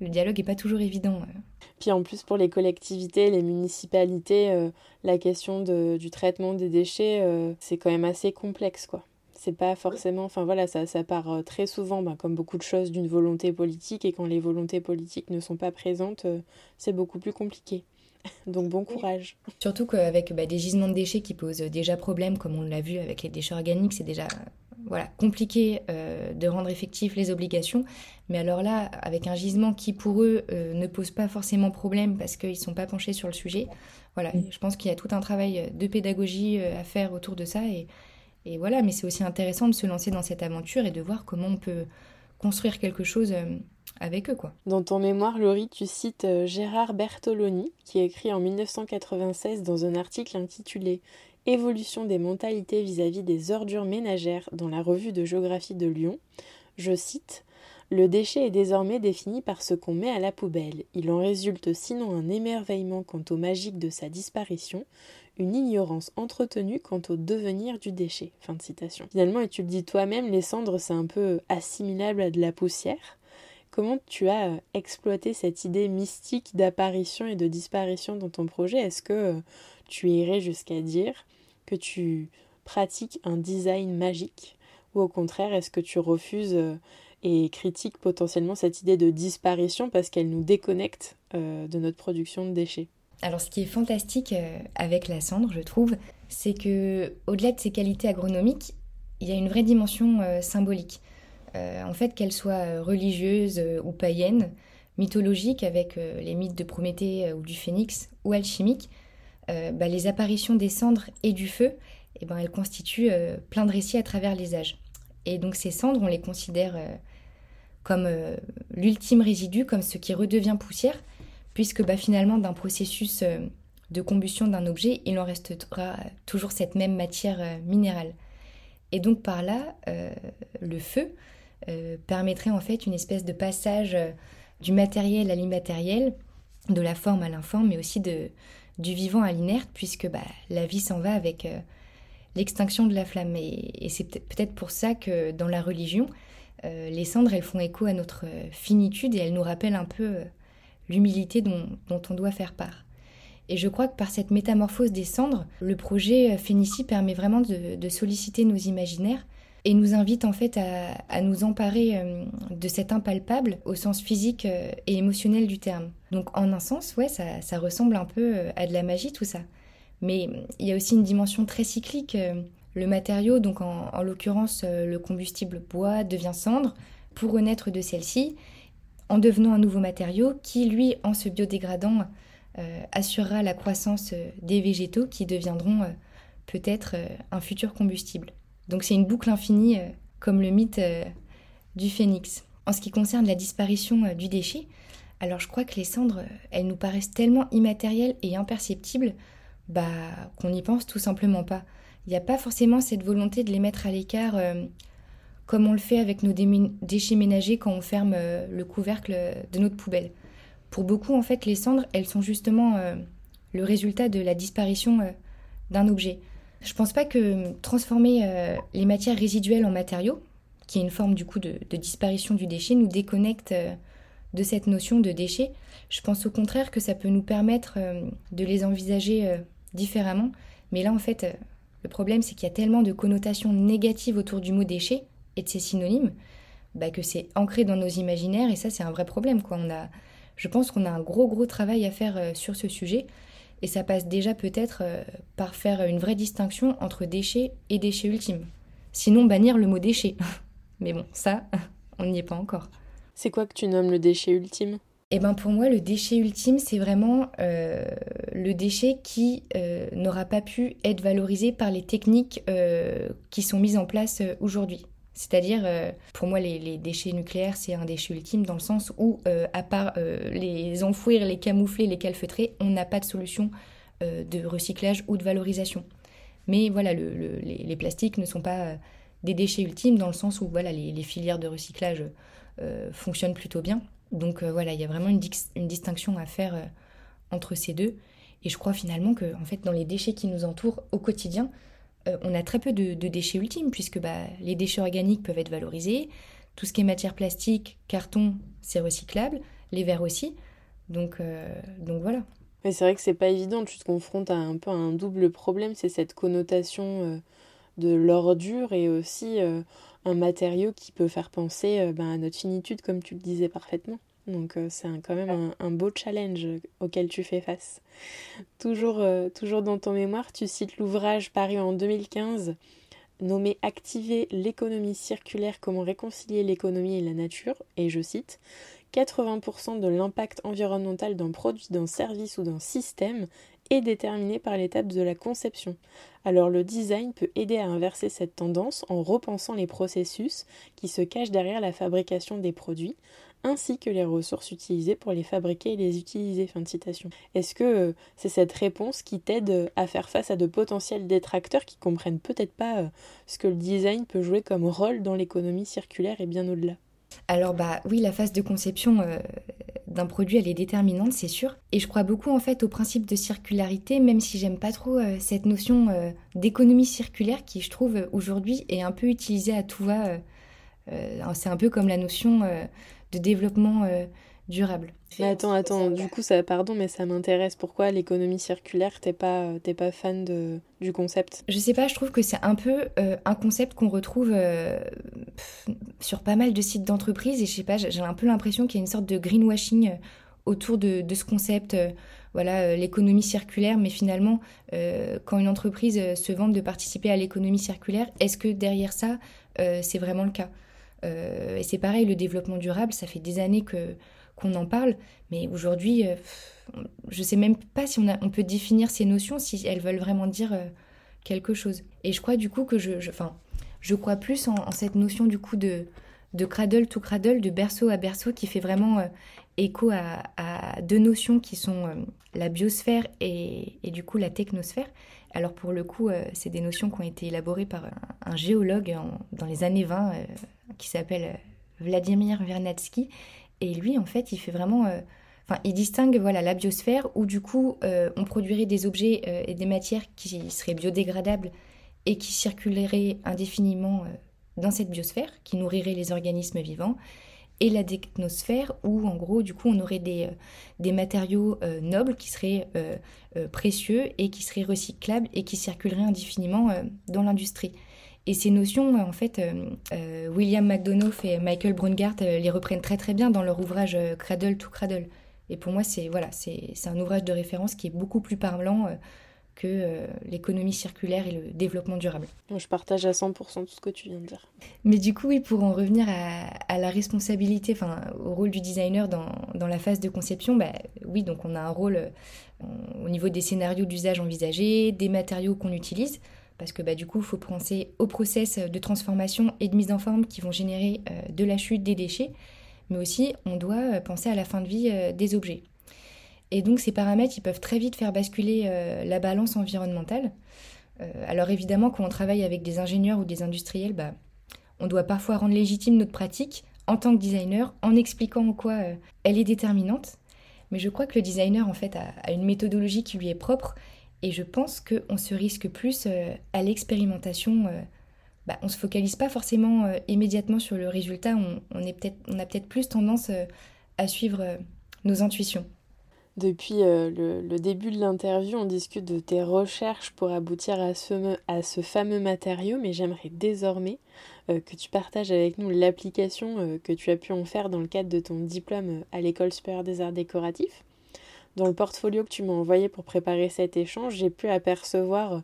le dialogue est pas toujours évident. Euh. Puis en plus, pour les collectivités, les municipalités, euh, la question du traitement des déchets, c'est quand même assez complexe, quoi c'est pas forcément. Enfin voilà, ça, ça part euh, très souvent, ben, comme beaucoup de choses, d'une volonté politique. Et quand les volontés politiques ne sont pas présentes, euh, c'est beaucoup plus compliqué. Donc bon courage. Surtout qu'avec bah, des gisements de déchets qui posent déjà problème, comme on l'a vu avec les déchets organiques, c'est déjà voilà, compliqué euh, de rendre effectives les obligations. Mais alors là, avec un gisement qui pour eux ne pose pas forcément problème parce qu'ils ne sont pas penchés sur le sujet, voilà, je pense qu'il y a tout un travail de pédagogie à faire autour de ça. Et, et voilà, mais c'est aussi intéressant de se lancer dans cette aventure et de voir comment on peut construire quelque chose euh, avec eux. Quoi. Dans ton mémoire, Laurie, tu cites euh, Gérard Bertoloni, qui écrit en 1996 dans un article intitulé Évolution des mentalités vis-à-vis des ordures ménagères dans la revue de géographie de Lyon. Je cite Le déchet est désormais défini par ce qu'on met à la poubelle. Il en résulte sinon un émerveillement quant au magique de sa disparition, une ignorance entretenue quant au devenir du déchet. Fin de citation. Finalement, et tu le dis toi-même, les cendres, c'est un peu assimilable à de la poussière. Comment tu as euh, exploité cette idée mystique d'apparition et de disparition dans ton projet? Est-ce que euh, tu irais jusqu'à dire que tu pratiques un design magique? Ou au contraire, est-ce que tu refuses euh, et critiques potentiellement cette idée de disparition parce qu'elle nous déconnecte de notre production de déchets? Alors ce qui est fantastique euh, avec la cendre, je trouve, c'est que au-delà de ses qualités agronomiques, il y a une vraie dimension euh, symbolique. Euh, en fait, qu'elle soit religieuse ou païenne, mythologique avec les mythes de Prométhée ou du Phénix, ou alchimique, bah, les apparitions des cendres et du feu, eh ben, elles constituent plein de récits à travers les âges. Et donc ces cendres, on les considère comme l'ultime résidu, comme ce qui redevient poussière, puisque bah, finalement, d'un processus euh, de combustion d'un objet, il en restera toujours cette même matière euh, minérale. Et donc par là, euh, le feu permettrait en fait une espèce de passage du matériel à l'immatériel, de la forme à l'informe, mais aussi de, du vivant à l'inerte, puisque bah, la vie s'en va avec l'extinction de la flamme. Et, et c'est peut-être pour ça que dans la religion, les cendres, elles font écho à notre finitude et elles nous rappellent un peu l'humilité dont, on doit faire part. Et je crois que par cette métamorphose des cendres, le projet Phénicie permet vraiment de, solliciter nos imaginaires et nous invite en fait à, nous emparer euh, de cet impalpable au sens physique euh, et émotionnel du terme. Donc en un sens, ouais, ça, ressemble un peu euh, à de la magie tout ça. Mais il y a aussi une dimension très cyclique. Le matériau, donc en, en l'occurrence le combustible bois, devient cendre, pour renaître de celle-ci en devenant un nouveau matériau qui, lui, en se biodégradant, assurera la croissance des végétaux qui deviendront peut-être un futur combustible. Donc c'est une boucle infinie comme le mythe du phénix. En ce qui concerne la disparition du déchet, alors je crois que les cendres, elles nous paraissent tellement immatérielles et imperceptibles bah, qu'on n'y pense tout simplement pas. Il n'y a pas forcément cette volonté de les mettre à l'écart euh, comme on le fait avec nos déchets ménagers quand on ferme euh, le couvercle de notre poubelle. Pour beaucoup, en fait, les cendres, elles sont justement euh, le résultat de la disparition d'un objet. Je pense pas que transformer les matières résiduelles en matériaux, qui est une forme du coup de, de disparition du déchet, nous déconnecte de cette notion de déchet. Je pense au contraire que ça peut nous permettre de les envisager différemment. Mais là, en fait, euh, le problème, c'est qu'il y a tellement de connotations négatives autour du mot déchet et de ses synonymes bah, que c'est ancré dans nos imaginaires et ça, c'est un vrai problème. Quoi. On a, je pense qu'on a un gros, gros travail à faire euh, sur ce sujet et ça passe déjà peut-être euh, par faire une vraie distinction entre déchets et déchets ultimes. Sinon, bannir le mot déchet. Mais bon, ça, on n'y est pas encore. C'est quoi que tu nommes le déchet ultime? Eh ben pour moi, le déchet ultime, c'est vraiment euh, le déchet qui euh, n'aura pas pu être valorisé par les techniques euh, qui sont mises en place aujourd'hui. C'est-à-dire, pour moi, les, déchets nucléaires, c'est un déchet ultime dans le sens où, à part les enfouir, les camoufler, les calfeutrer, on n'a pas de solution de recyclage ou de valorisation. Mais voilà, les, plastiques ne sont pas des déchets ultimes dans le sens où voilà, les filières de recyclage fonctionnent plutôt bien. Donc euh, voilà, il y a vraiment une, distinction à faire euh, entre ces deux. Et je crois finalement que en fait, dans les déchets qui nous entourent au quotidien, euh, on a très peu de, déchets ultimes, puisque bah, les déchets organiques peuvent être valorisés, tout ce qui est matière plastique, carton, c'est recyclable, les verres aussi. Donc, donc voilà. Mais c'est vrai que c'est pas évident, tu te confrontes à un peu un double problème, c'est cette connotation de l'ordure et aussi un matériau qui peut faire penser euh, ben, à notre finitude, comme tu le disais parfaitement. Donc euh, c'est quand même un, beau challenge auquel tu fais face. Toujours, euh, toujours dans ton mémoire, tu cites l'ouvrage paru en 2015 nommé Activer l'économie circulaire, comment réconcilier l'économie et la nature, et je cite 80% de l'impact environnemental d'un produit, d'un service ou d'un système est déterminé par l'étape de la conception. Alors le design peut aider à inverser cette tendance en repensant les processus qui se cachent derrière la fabrication des produits, ainsi que les ressources utilisées pour les fabriquer et les utiliser. Fin de citation. Est-ce que euh, c'est cette réponse qui t'aide à faire face à de potentiels détracteurs qui comprennent peut-être pas euh, ce que le design peut jouer comme rôle dans l'économie circulaire et bien au-delà? Alors bah oui, la phase de conception, euh, d'un produit, elle est déterminante, c'est sûr. Et je crois beaucoup en fait au principe de circularité, même si j'aime pas trop euh, cette notion euh, d'économie circulaire qui, je trouve, aujourd'hui est un peu utilisée à tout va. Euh, c'est un peu comme la notion de développement durable. Mais attends, attends, du coup, ça, pardon, mais ça m'intéresse. Pourquoi l'économie circulaire, t'es pas, t'es pas fan de, du concept? Je sais pas, je trouve que c'est un peu un concept qu'on retrouve sur pas mal de sites d'entreprise et je sais pas, j'ai un peu l'impression qu'il y a une sorte de greenwashing autour de, de ce concept. voilà, l'économie circulaire, mais finalement, quand une entreprise se vante de participer à l'économie circulaire, est-ce que derrière ça, c'est vraiment le cas? Et c'est pareil, le développement durable, ça fait des années que qu'on en parle, mais aujourd'hui, euh, je ne sais même pas si on, peut définir ces notions, si elles veulent vraiment dire euh, quelque chose. Et je crois du coup que je, je, je crois plus en, cette notion du coup de, de cradle to cradle, de berceau à berceau, qui fait vraiment euh, écho à, deux notions qui sont la biosphère et, et, du coup la technosphère. Alors pour le coup, c'est des notions qui ont été élaborées par un, géologue dans les années 20 qui s'appelle Vladimir Vernadsky et lui, en fait, il fait vraiment. Euh, enfin, il distingue voilà, la biosphère où, du coup, euh, on produirait des objets euh, et des matières qui seraient biodégradables et qui circuleraient indéfiniment dans cette biosphère, qui nourrirait les organismes vivants. Et la technosphère où, en gros, du coup, on aurait des, des matériaux nobles qui seraient précieux et qui seraient recyclables et qui circuleraient indéfiniment dans l'industrie. Et ces notions, en fait, euh, euh, William McDonough et Michael Brungart euh, les reprennent très très bien dans leur ouvrage Cradle to Cradle. Et pour moi, c'est voilà, c'est un ouvrage de référence qui est beaucoup plus parlant que euh, l'économie circulaire et le développement durable. Je partage à 100% tout ce que tu viens de dire. Mais du coup, oui, pour en revenir à, la responsabilité, enfin au rôle du designer dans, dans la phase de conception, bah, oui, donc on a un rôle euh, au niveau des scénarios d'usage envisagés, des matériaux qu'on utilise, parce que bah, du coup, il faut penser au process de transformation et de mise en forme qui vont générer euh, de la chute des déchets, mais aussi on doit penser à la fin de vie des objets. Et donc ces paramètres, ils peuvent très vite faire basculer euh, la balance environnementale. Euh, alors évidemment, quand on travaille avec des ingénieurs ou des industriels, bah, on doit parfois rendre légitime notre pratique en tant que designer en expliquant en quoi euh, elle est déterminante. Mais je crois que le designer, en fait, a, une méthodologie qui lui est propre et je pense qu'on se risque plus à l'expérimentation. Bah, on ne se focalise pas forcément immédiatement sur le résultat, on, a peut-être plus tendance à suivre nos intuitions. Depuis euh, le, début de l'interview, on discute de tes recherches pour aboutir à ce, fameux matériau, mais j'aimerais désormais euh, que tu partages avec nous l'application euh, que tu as pu en faire dans le cadre de ton diplôme à l'École supérieure des arts décoratifs. Dans le portfolio que tu m'as envoyé pour préparer cet échange, j'ai pu apercevoir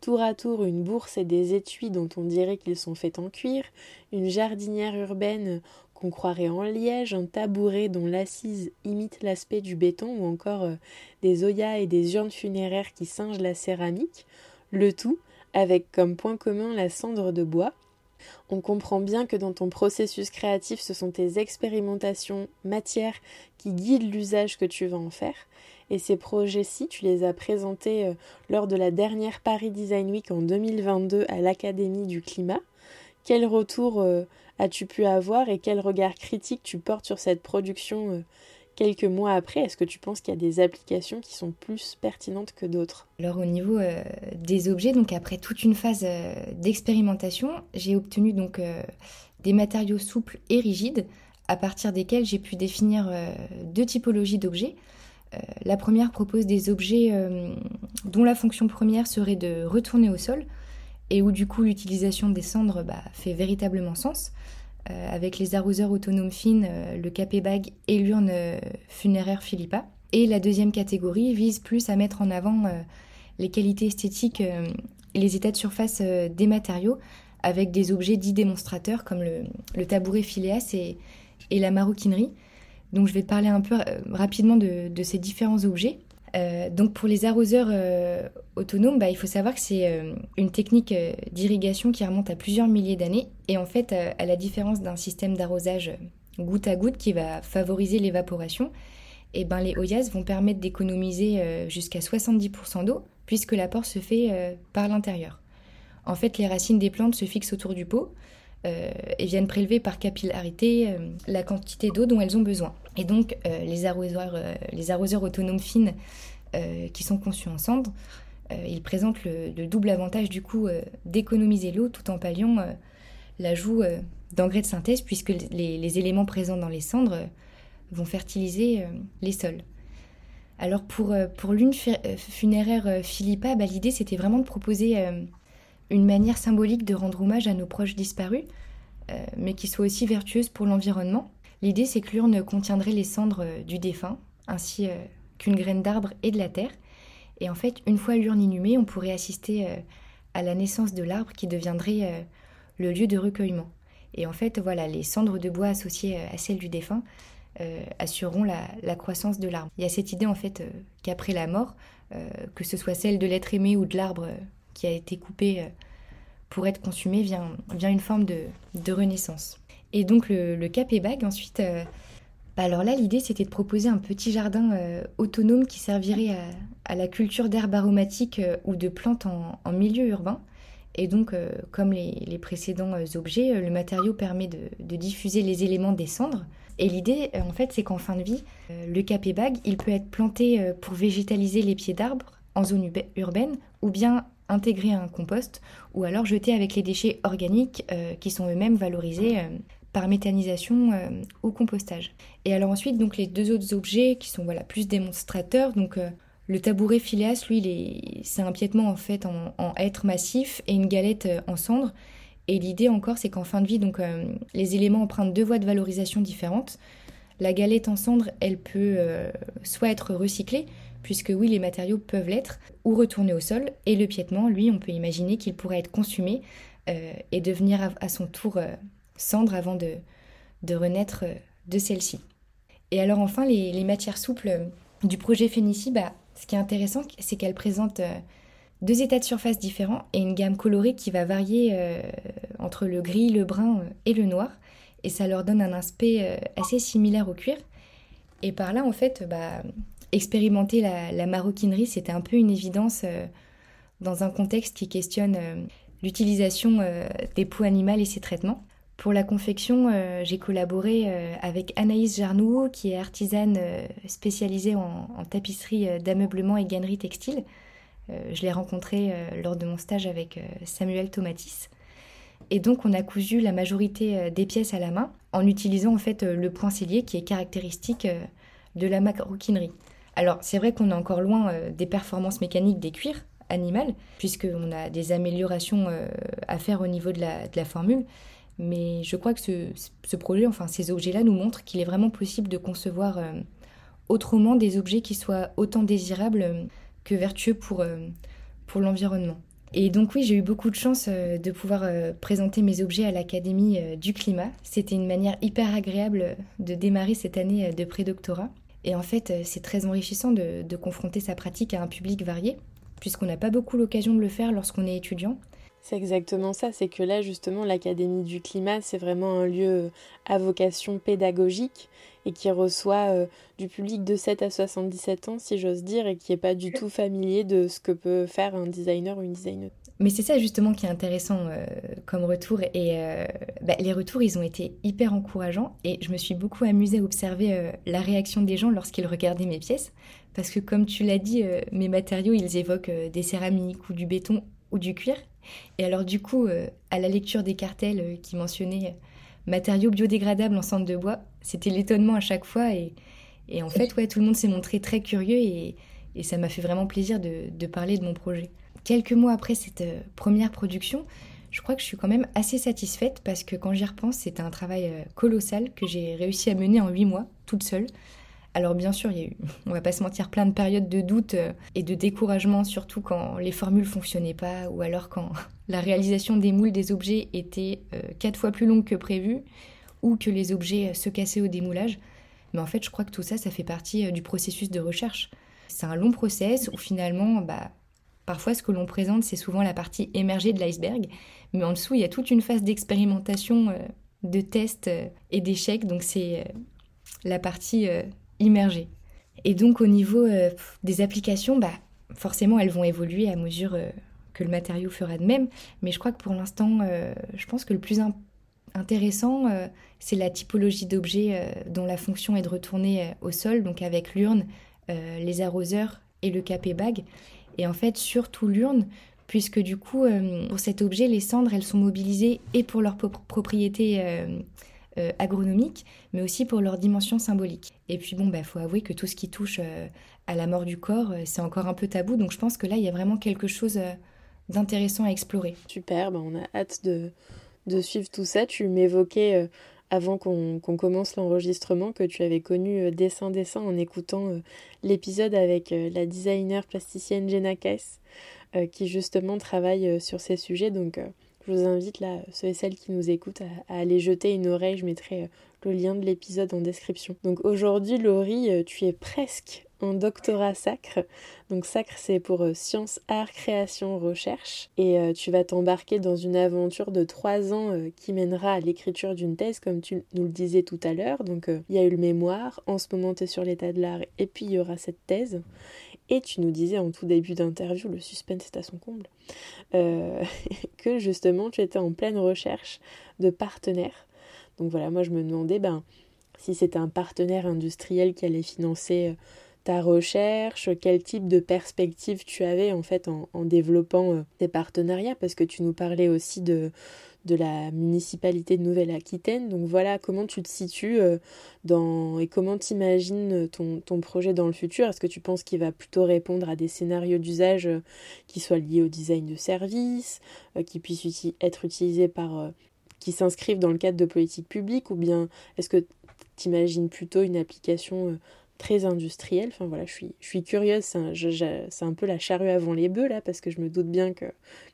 tour à tour une bourse et des étuis dont on dirait qu'ils sont faits en cuir, une jardinière urbaine qu'on croirait en liège, un tabouret dont l'assise imite l'aspect du béton ou encore euh, des oyas et des urnes funéraires qui singent la céramique, le tout avec comme point commun la cendre de bois. On comprend bien que dans ton processus créatif, ce sont tes expérimentations matières qui guident l'usage que tu vas en faire. Et ces projets-ci, tu les as présentés euh, lors de la dernière Paris Design Week en 2022 à l'Académie du Climat. Quel retour euh, as-tu pu avoir et quel regard critique tu portes sur cette production euh, quelques mois après? Est-ce que tu penses qu'il y a des applications qui sont plus pertinentes que d'autres? Alors au niveau euh, des objets, donc après toute une phase euh, d'expérimentation, j'ai obtenu donc des matériaux souples et rigides à partir desquels j'ai pu définir deux typologies d'objets. la première propose des objets dont la fonction première serait de retourner au sol, et où du coup l'utilisation des cendres bah, fait véritablement sens, euh, avec les arroseurs autonomes fines, euh, le capé-bag et l'urne euh, funéraire Philippa. Et la deuxième catégorie vise plus à mettre en avant les qualités esthétiques et les états de surface des matériaux, avec des objets dits démonstrateurs comme le, tabouret Phileas et, la maroquinerie. Donc je vais te parler un peu rapidement de ces différents objets. Euh, donc pour les arroseurs euh, autonomes, bah, il faut savoir que c'est euh, une technique d'irrigation qui remonte à plusieurs milliers d'années. Et en fait, à la différence d'un système d'arrosage goutte à goutte qui va favoriser l'évaporation, eh ben, les Oyas vont permettre d'économiser jusqu'à 70% d'eau puisque l'apport se fait par l'intérieur. En fait, les racines des plantes se fixent autour du pot et viennent prélever par capillarité la quantité d'eau dont elles ont besoin. Et donc, euh, les, arroseurs, euh, les arroseurs autonomes fines euh, qui sont conçus en cendre, ils présentent le, double avantage du coup d'économiser l'eau tout en palliant l'ajout d'engrais de synthèse puisque les, éléments présents dans les cendres vont fertiliser les sols. Alors pour, pour l'une funéraire Philippa, bah, l'idée c'était vraiment de proposer une manière symbolique de rendre hommage à nos proches disparus, mais qui soit aussi vertueuse pour l'environnement. L'idée, c'est que l'urne contiendrait les cendres euh, du défunt, ainsi euh, qu'une graine d'arbre et de la terre. Et en fait, une fois l'urne inhumée, on pourrait assister euh, à la naissance de l'arbre qui deviendrait le lieu de recueillement. Et en fait, voilà, les cendres de bois associées à celles du défunt assureront la, croissance de l'arbre. Il y a cette idée en fait qu'après la mort, que ce soit celle de l'être aimé ou de l'arbre qui a été coupé pour être consumé, vient, vient une forme de renaissance. Et donc le, le bag ensuite, euh, bah, alors là l'idée c'était de proposer un petit jardin euh, autonome qui servirait à, la culture d'herbes aromatiques euh, ou de plantes en, milieu urbain. Et donc comme les, précédents objets, le matériau permet de, diffuser les éléments des cendres. Et l'idée en fait c'est qu'en fin de vie, le bag il peut être planté pour végétaliser les pieds d'arbres en zone urbaine ou bien intégrer un compost ou alors jeter avec les déchets organiques qui sont eux-mêmes valorisés par méthanisation euh, ou compostage. Et alors ensuite, donc les deux autres objets qui sont voilà plus démonstrateurs, donc euh, le tabouret Phileas, lui, c'est un piétement en fait en, en, hêtre massif et une galette euh, en cendre. Et l'idée encore, c'est qu'en fin de vie, donc les éléments empruntent deux voies de valorisation différentes. La galette en cendre, elle peut soit être recyclée, puisque oui, les matériaux peuvent l'être ou retourner au sol, et le piétement, lui, on peut imaginer qu'il pourrait être consumé euh, et devenir à, son tour euh, cendre avant de, de renaître euh, de celle-ci. Et alors enfin, les, matières souples du projet Phénicie, bah, ce qui est intéressant, c'est qu'elles présentent deux états de surface différents et une gamme colorée qui va varier entre le gris, le brun et le noir. Et ça leur donne un aspect assez similaire au cuir. Et par là, en fait, bah, expérimenter la, maroquinerie, c'était un peu une évidence dans un contexte qui questionne l'utilisation euh, des peaux animales et ses traitements. Pour la confection, euh, j'ai collaboré euh, avec Anaïs Jarnou, qui est artisane spécialisée en, tapisserie d'ameublement et gannerie textile. je l'ai rencontrée lors de mon stage avec Samuel Tomatis. Et donc, on a cousu la majorité des pièces à la main en utilisant en fait le poincellier qui est caractéristique de la maroquinerie. Alors, c'est vrai qu'on est encore loin des performances mécaniques des cuirs, animal, puisqu'on a des améliorations euh, à faire au niveau de la, formule. Mais je crois que ce, projet, enfin ces objets-là, nous montrent qu'il est vraiment possible de concevoir euh, autrement des objets qui soient autant désirables euh, que vertueux pour, pour l'environnement. Et donc oui, j'ai eu beaucoup de chance de pouvoir présenter mes objets à l'Académie du climat. C'était une manière hyper agréable de démarrer cette année de prédoctorat. Et en fait, c'est très enrichissant de, confronter sa pratique à un public varié puisqu'on n'a pas beaucoup l'occasion de le faire lorsqu'on est étudiant. C'est exactement ça, c'est que là justement l'Académie du climat, c'est vraiment un lieu à vocation pédagogique et qui reçoit euh, du public de 7 à 77 ans, si j'ose dire, et qui n'est pas du tout familier de ce que peut faire un designer ou une designer. Mais c'est ça justement qui est intéressant euh, comme retour. Et euh, bah, les retours, ils ont été hyper encourageants. Et je me suis beaucoup amusée à observer euh, la réaction des gens lorsqu'ils regardaient mes pièces. Parce que comme tu l'as dit, mes matériaux, ils évoquent des céramiques ou du béton ou du cuir. Et alors du coup, à la lecture des cartels qui mentionnaient matériaux biodégradables en cendre de bois, c'était l'étonnement à chaque fois. Et, en fait, ouais, tout le monde s'est montré très curieux et, ça m'a fait vraiment plaisir de parler de mon projet quelques mois après cette euh, première production, je crois que je suis quand même assez satisfaite parce que quand j'y repense, c'était un travail euh, colossal que j'ai réussi à mener en huit mois, toute seule. Alors bien sûr, il y a eu, on va pas se mentir, plein de périodes de doute euh, et de découragement, surtout quand les formules fonctionnaient pas ou alors quand la réalisation des moules des objets était quatre fois plus longue que prévu ou que les objets se cassaient au démoulage. Mais en fait, je crois que tout ça, ça fait partie du processus de recherche. C'est un long process où finalement, bah, Parfois, ce que l'on présente, c'est souvent la partie émergée de l'iceberg, mais en dessous, il y a toute une phase d'expérimentation, euh, de tests euh, et d'échecs, donc c'est euh, la partie immergée. Et donc, au niveau des applications, bah, forcément, elles vont évoluer à mesure que le matériau fera de même, mais je crois que pour l'instant, je pense que le plus intéressant, c'est la typologie d'objets dont la fonction est de retourner au sol, donc avec l'urne, les arroseurs et le capé bag et en fait surtout l'urne, puisque du coup, euh, pour cet objet, les cendres, elles sont mobilisées et pour leurs propriétés euh, euh, agronomiques, mais aussi pour leur dimension symbolique. Et puis bon, il bah, faut avouer que tout ce qui touche à la mort du corps, c'est encore un peu tabou, donc je pense que là, il y a vraiment quelque chose d'intéressant à explorer. Super, bah, on a hâte de, de suivre tout ça. Tu m'évoquais avant qu'on commence l'enregistrement que tu avais connu euh, Dessin Dessin en écoutant euh, l'épisode avec euh, la designer plasticienne Jenna Kess qui justement travaille sur ces sujets. Donc je vous invite là, ceux et celles qui nous écoutent, à, aller jeter une oreille. Je mettrai le lien de l'épisode en description. Donc aujourd'hui, Laurie, tu es presque un doctorat sacre. Donc sacre, c'est pour euh, sciences, art, création, recherche. Et euh, tu vas t'embarquer dans une aventure de trois ans euh, qui mènera à l'écriture d'une thèse, comme tu nous le disais tout à l'heure. Donc il y a eu le mémoire, en ce moment tu es sur l'état de l'art, et puis il y aura cette thèse. Et tu nous disais en tout début d'interview, le suspense est à son comble, que justement tu étais en pleine recherche de partenaires. Donc voilà, moi je me demandais ben, si c'était un partenaire industriel qui allait financer ta recherche, quel type de perspective tu avais en fait en, développant euh, tes partenariats, parce que tu nous parlais aussi de, de la municipalité de Nouvelle-Aquitaine. Donc voilà, comment tu te situes euh, dans et comment tu ton, projet dans le futur? Est-ce que tu penses qu'il va plutôt répondre à des scénarios d'usage euh, qui soient liés au design de services, qui puissent être utilisés par qui s'inscrivent dans le cadre de politiques publiques ou bien est-ce que tu imagines plutôt une application très industriel. Enfin voilà, je suis, je suis curieuse, c'est un, peu la charrue avant les bœufs là, parce que je me doute bien que,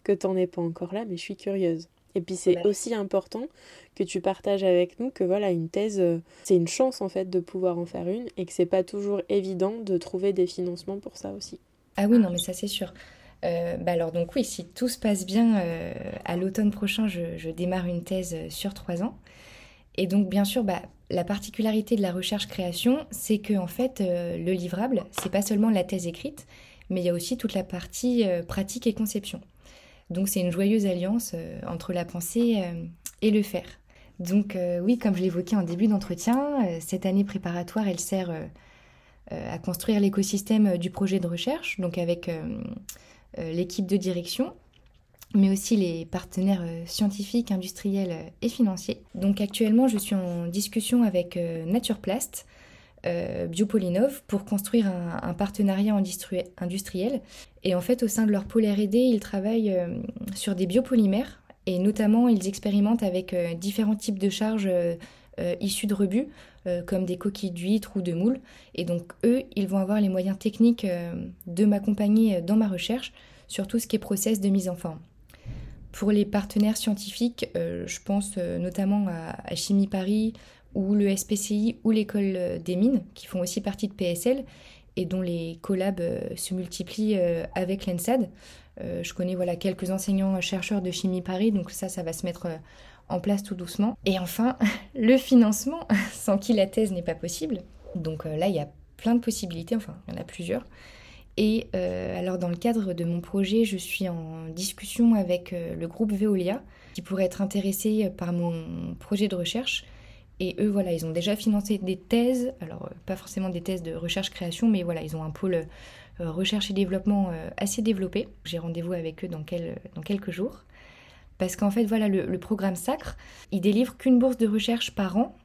que t'en es pas encore là, mais je suis curieuse. Et puis c'est aussi important que tu partages avec nous que voilà, une thèse, euh, c'est une chance en fait de pouvoir en faire une et que c'est pas toujours évident de trouver des financements pour ça aussi. Ah oui, non, mais ça c'est sûr. Euh, bah alors donc oui, si tout se passe bien, euh, à l'automne prochain, je, démarre une thèse sur trois ans. Et donc bien sûr, bah, la particularité de la recherche-création, c'est que en fait, le livrable, c'est pas seulement la thèse écrite, mais il y a aussi toute la partie pratique et conception. Donc c'est une joyeuse alliance euh, entre la pensée euh, et le faire. Donc euh, oui, comme je l'évoquais en début d'entretien, cette année préparatoire, elle sert à construire l'écosystème du projet de recherche, donc avec l'équipe de direction, mais aussi les partenaires scientifiques, industriels et financiers. Donc actuellement, je suis en discussion avec Naturplast, euh, Biopolinov pour construire un, partenariat industriel. Et en fait, au sein de leur pôle RD, ils travaillent euh, sur des biopolymères et notamment ils expérimentent avec euh, différents types de charges issues de rebuts, comme des coquilles d'huîtres ou de moules. Et donc, eux, ils vont avoir les moyens techniques de m'accompagner dans ma recherche sur tout ce qui est process de mise en forme. Pour les partenaires scientifiques, je pense notamment à Chimie Paris, ou le SPCI ou l'école des mines, qui font aussi partie de PSL et dont les collabs euh, se multiplient euh, avec l'ENSAD. Euh, je connais voilà, quelques enseignants-chercheurs de chimie Paris, donc ça, ça va se mettre en place tout doucement. Et enfin, le financement, sans qui la thèse n'est pas possible. Donc là, il y a plein de possibilités, enfin, il y en a plusieurs. Et alors, dans le cadre de mon projet, je suis en discussion avec le groupe Veolia, qui pourrait être intéressé par mon projet de recherche et eux, voilà, ils ont déjà financé des thèses, alors euh, pas forcément des thèses de recherche-création, mais voilà, ils ont un pôle euh, recherche et développement euh, assez développé. J'ai rendez-vous avec eux dans, quelques jours. Parce qu'en fait, voilà, le, programme Sacre, il délivre qu'une bourse de recherche par an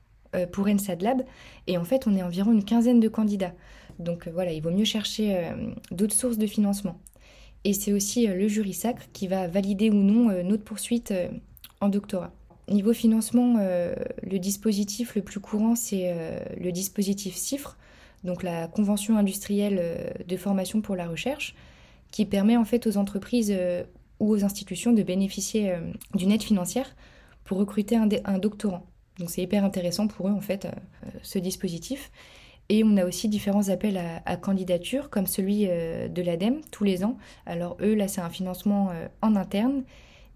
pour NSAD Lab, et en fait, on est environ une quinzaine de candidats. Donc voilà, il vaut mieux chercher d'autres sources de financement. Et c'est aussi le jury Sacre qui va valider ou non notre poursuite en doctorat. Niveau financement, euh, le dispositif le plus courant, c'est euh, le dispositif CIFRE, donc la Convention industrielle euh, de formation pour la recherche, qui permet en fait aux entreprises ou aux institutions de bénéficier d'une aide financière pour recruter un, doctorant. Donc c'est hyper intéressant pour eux en fait ce dispositif. Et on a aussi différents appels à, à candidature, comme celui de l'ADEME tous les ans. Alors eux, là, c'est un financement en interne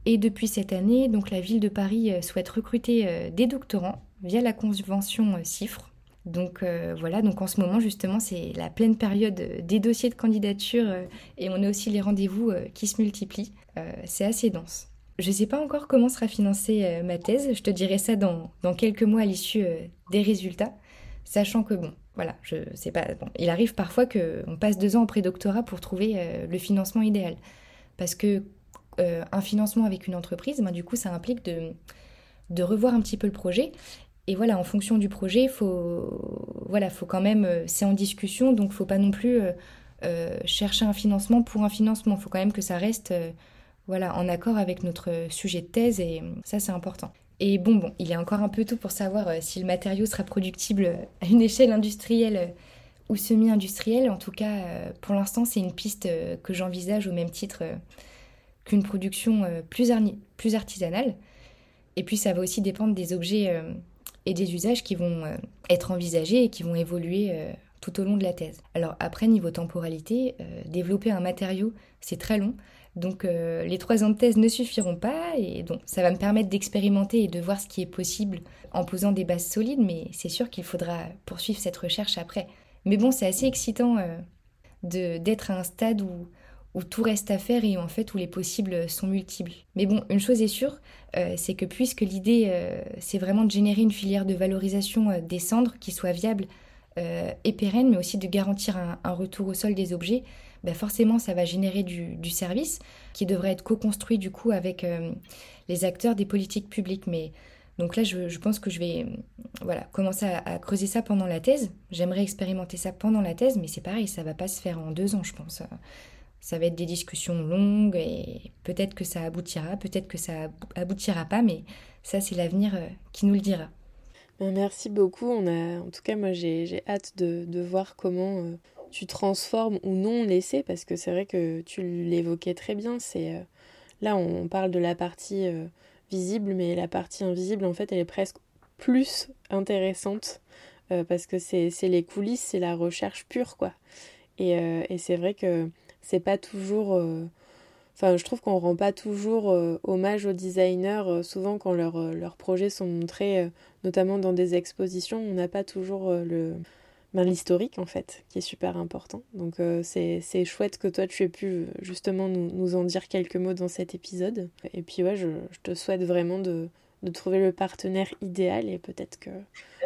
et depuis cette année, donc la ville de Paris euh, souhaite recruter euh, des doctorants via la convention euh, CIFRE. Donc voilà, donc en ce moment justement c'est la pleine période des dossiers de candidature et on a aussi les rendez-vous qui se multiplient. c'est assez dense. Je ne sais pas encore comment sera financée ma thèse, je te dirai ça dans, dans quelques mois à l'issue des résultats, sachant que bon, voilà, je sais pas, bon, il arrive parfois qu'on passe deux ans en pré-doctorat pour trouver le financement idéal. Parce que euh, un financement avec une entreprise, ben, du coup, ça implique de, de revoir un petit peu le projet. Et voilà, en fonction du projet, faut, voilà, faut quand même, euh, c'est en discussion, donc faut pas non plus euh, chercher un financement pour un financement. Faut quand même que ça reste, voilà, en accord avec notre sujet de thèse, et ça, c'est important. Et bon, bon, il est encore un peu tôt pour savoir si le matériau sera productible à une échelle industrielle ou semi-industrielle. En tout cas, pour l'instant, c'est une piste que j'envisage au même titre qu'une production euh, plus, artisanale. Et puis ça va aussi dépendre des objets euh, et des usages qui vont euh, être envisagés et qui vont évoluer tout au long de la thèse. Alors après, niveau temporalité, développer un matériau, c'est très long. Donc les trois ans de thèse ne suffiront pas et donc ça va me permettre d'expérimenter et de voir ce qui est possible en posant des bases solides, mais c'est sûr qu'il faudra poursuivre cette recherche après. Mais bon, c'est assez excitant d'être à un stade où tout reste à faire et en fait où les possibles sont multiples. Mais bon, une chose est sûre, euh, c'est que puisque l'idée euh, c'est vraiment de générer une filière de valorisation euh, des cendres qui soit viable et pérenne, mais aussi de garantir un, retour au sol des objets, ben forcément ça va générer du, service qui devrait être co-construit du coup avec les acteurs des politiques publiques. Mais donc là, je, pense que je vais voilà, commencer à, à, creuser ça pendant la thèse. J'aimerais expérimenter ça pendant la thèse, mais c'est pareil, ça va pas se faire en deux ans, je pense ça va être des discussions longues et peut-être que ça aboutira, peut-être que ça aboutira pas, mais ça c'est l'avenir euh, qui nous le dira. Ben, merci beaucoup. En tout cas, moi, j'ai hâte de, de, voir comment euh, tu transformes ou non l'essai, parce que c'est vrai que tu l'évoquais très bien. C'est euh, là, on parle de la partie visible, mais la partie invisible, en fait, elle est presque plus intéressante parce que c'est les coulisses, c'est la recherche pure, quoi. Et, et c'est vrai que c'est pas toujours Enfin, je trouve qu'on rend pas toujours euh, hommage aux designers. Euh, souvent, quand euh, leurs projets sont montrés, notamment dans des expositions, on n'a pas toujours le ben, l'historique en fait, qui est super important. Donc c'est chouette que toi tu aies pu justement nous, nous, en dire quelques mots dans cet épisode. Et puis ouais, je, je te souhaite vraiment de, de, trouver le partenaire idéal et peut-être que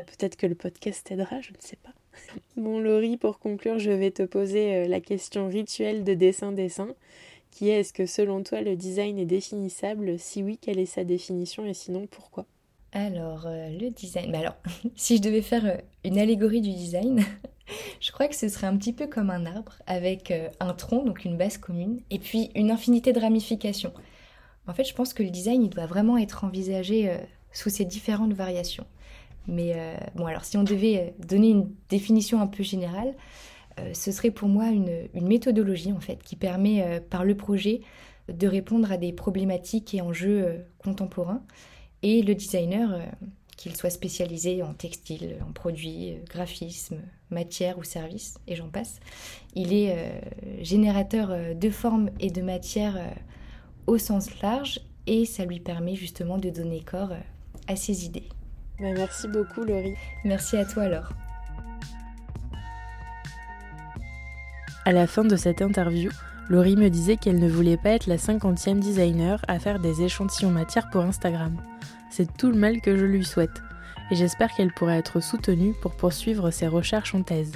peut-être que le podcast t'aidera, je ne sais pas. Bon Laurie, pour conclure, je vais te poser la question rituelle de dessin-dessin qui est est-ce que selon toi le design est définissable? Si oui, quelle est sa définition? Et sinon pourquoi? Alors, euh, le design. Alors, si je devais faire euh, une allégorie du design, je crois que ce serait un petit peu comme un arbre avec euh, un tronc, donc une base commune, et puis une infinité de ramifications. En fait, je pense que le design, il doit vraiment être envisagé sous ces différentes variations. Mais bon, alors si on devait donner une définition un peu générale, euh, ce serait pour moi une, méthodologie en fait qui permet euh, par le projet de répondre à des problématiques et enjeux euh, contemporains. Et le designer, qu'il soit spécialisé en textile, en produits, graphisme, matière ou service, et j'en passe, il est générateur de formes et de matière au sens large et ça lui permet justement de donner corps à ses idées. Bah, merci beaucoup Laurie. Merci à toi alors. À la fin de cette interview, Laurie me disait qu'elle ne voulait pas être la cinquantième designer à faire des échantillons matière pour Instagram. C'est tout le mal que je lui souhaite, et j'espère qu'elle pourra être soutenue pour poursuivre ses recherches en thèse.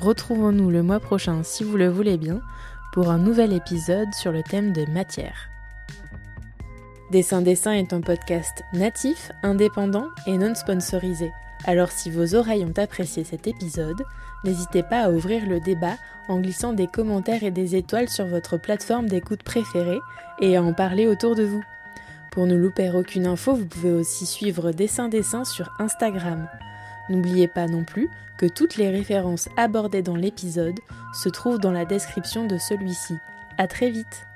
Retrouvons-nous le mois prochain, si vous le voulez bien, pour un nouvel épisode sur le thème des matières. Dessin Dessin est un podcast natif, indépendant et non sponsorisé. Alors si vos oreilles ont apprécié cet épisode, n'hésitez pas à ouvrir le débat en glissant des commentaires et des étoiles sur votre plateforme d'écoute préférée et à en parler autour de vous. Pour ne louper aucune info, vous pouvez aussi suivre Dessin Dessin sur Instagram. N'oubliez pas non plus que toutes les références abordées dans l'épisode se trouvent dans la description de celui-ci. À très vite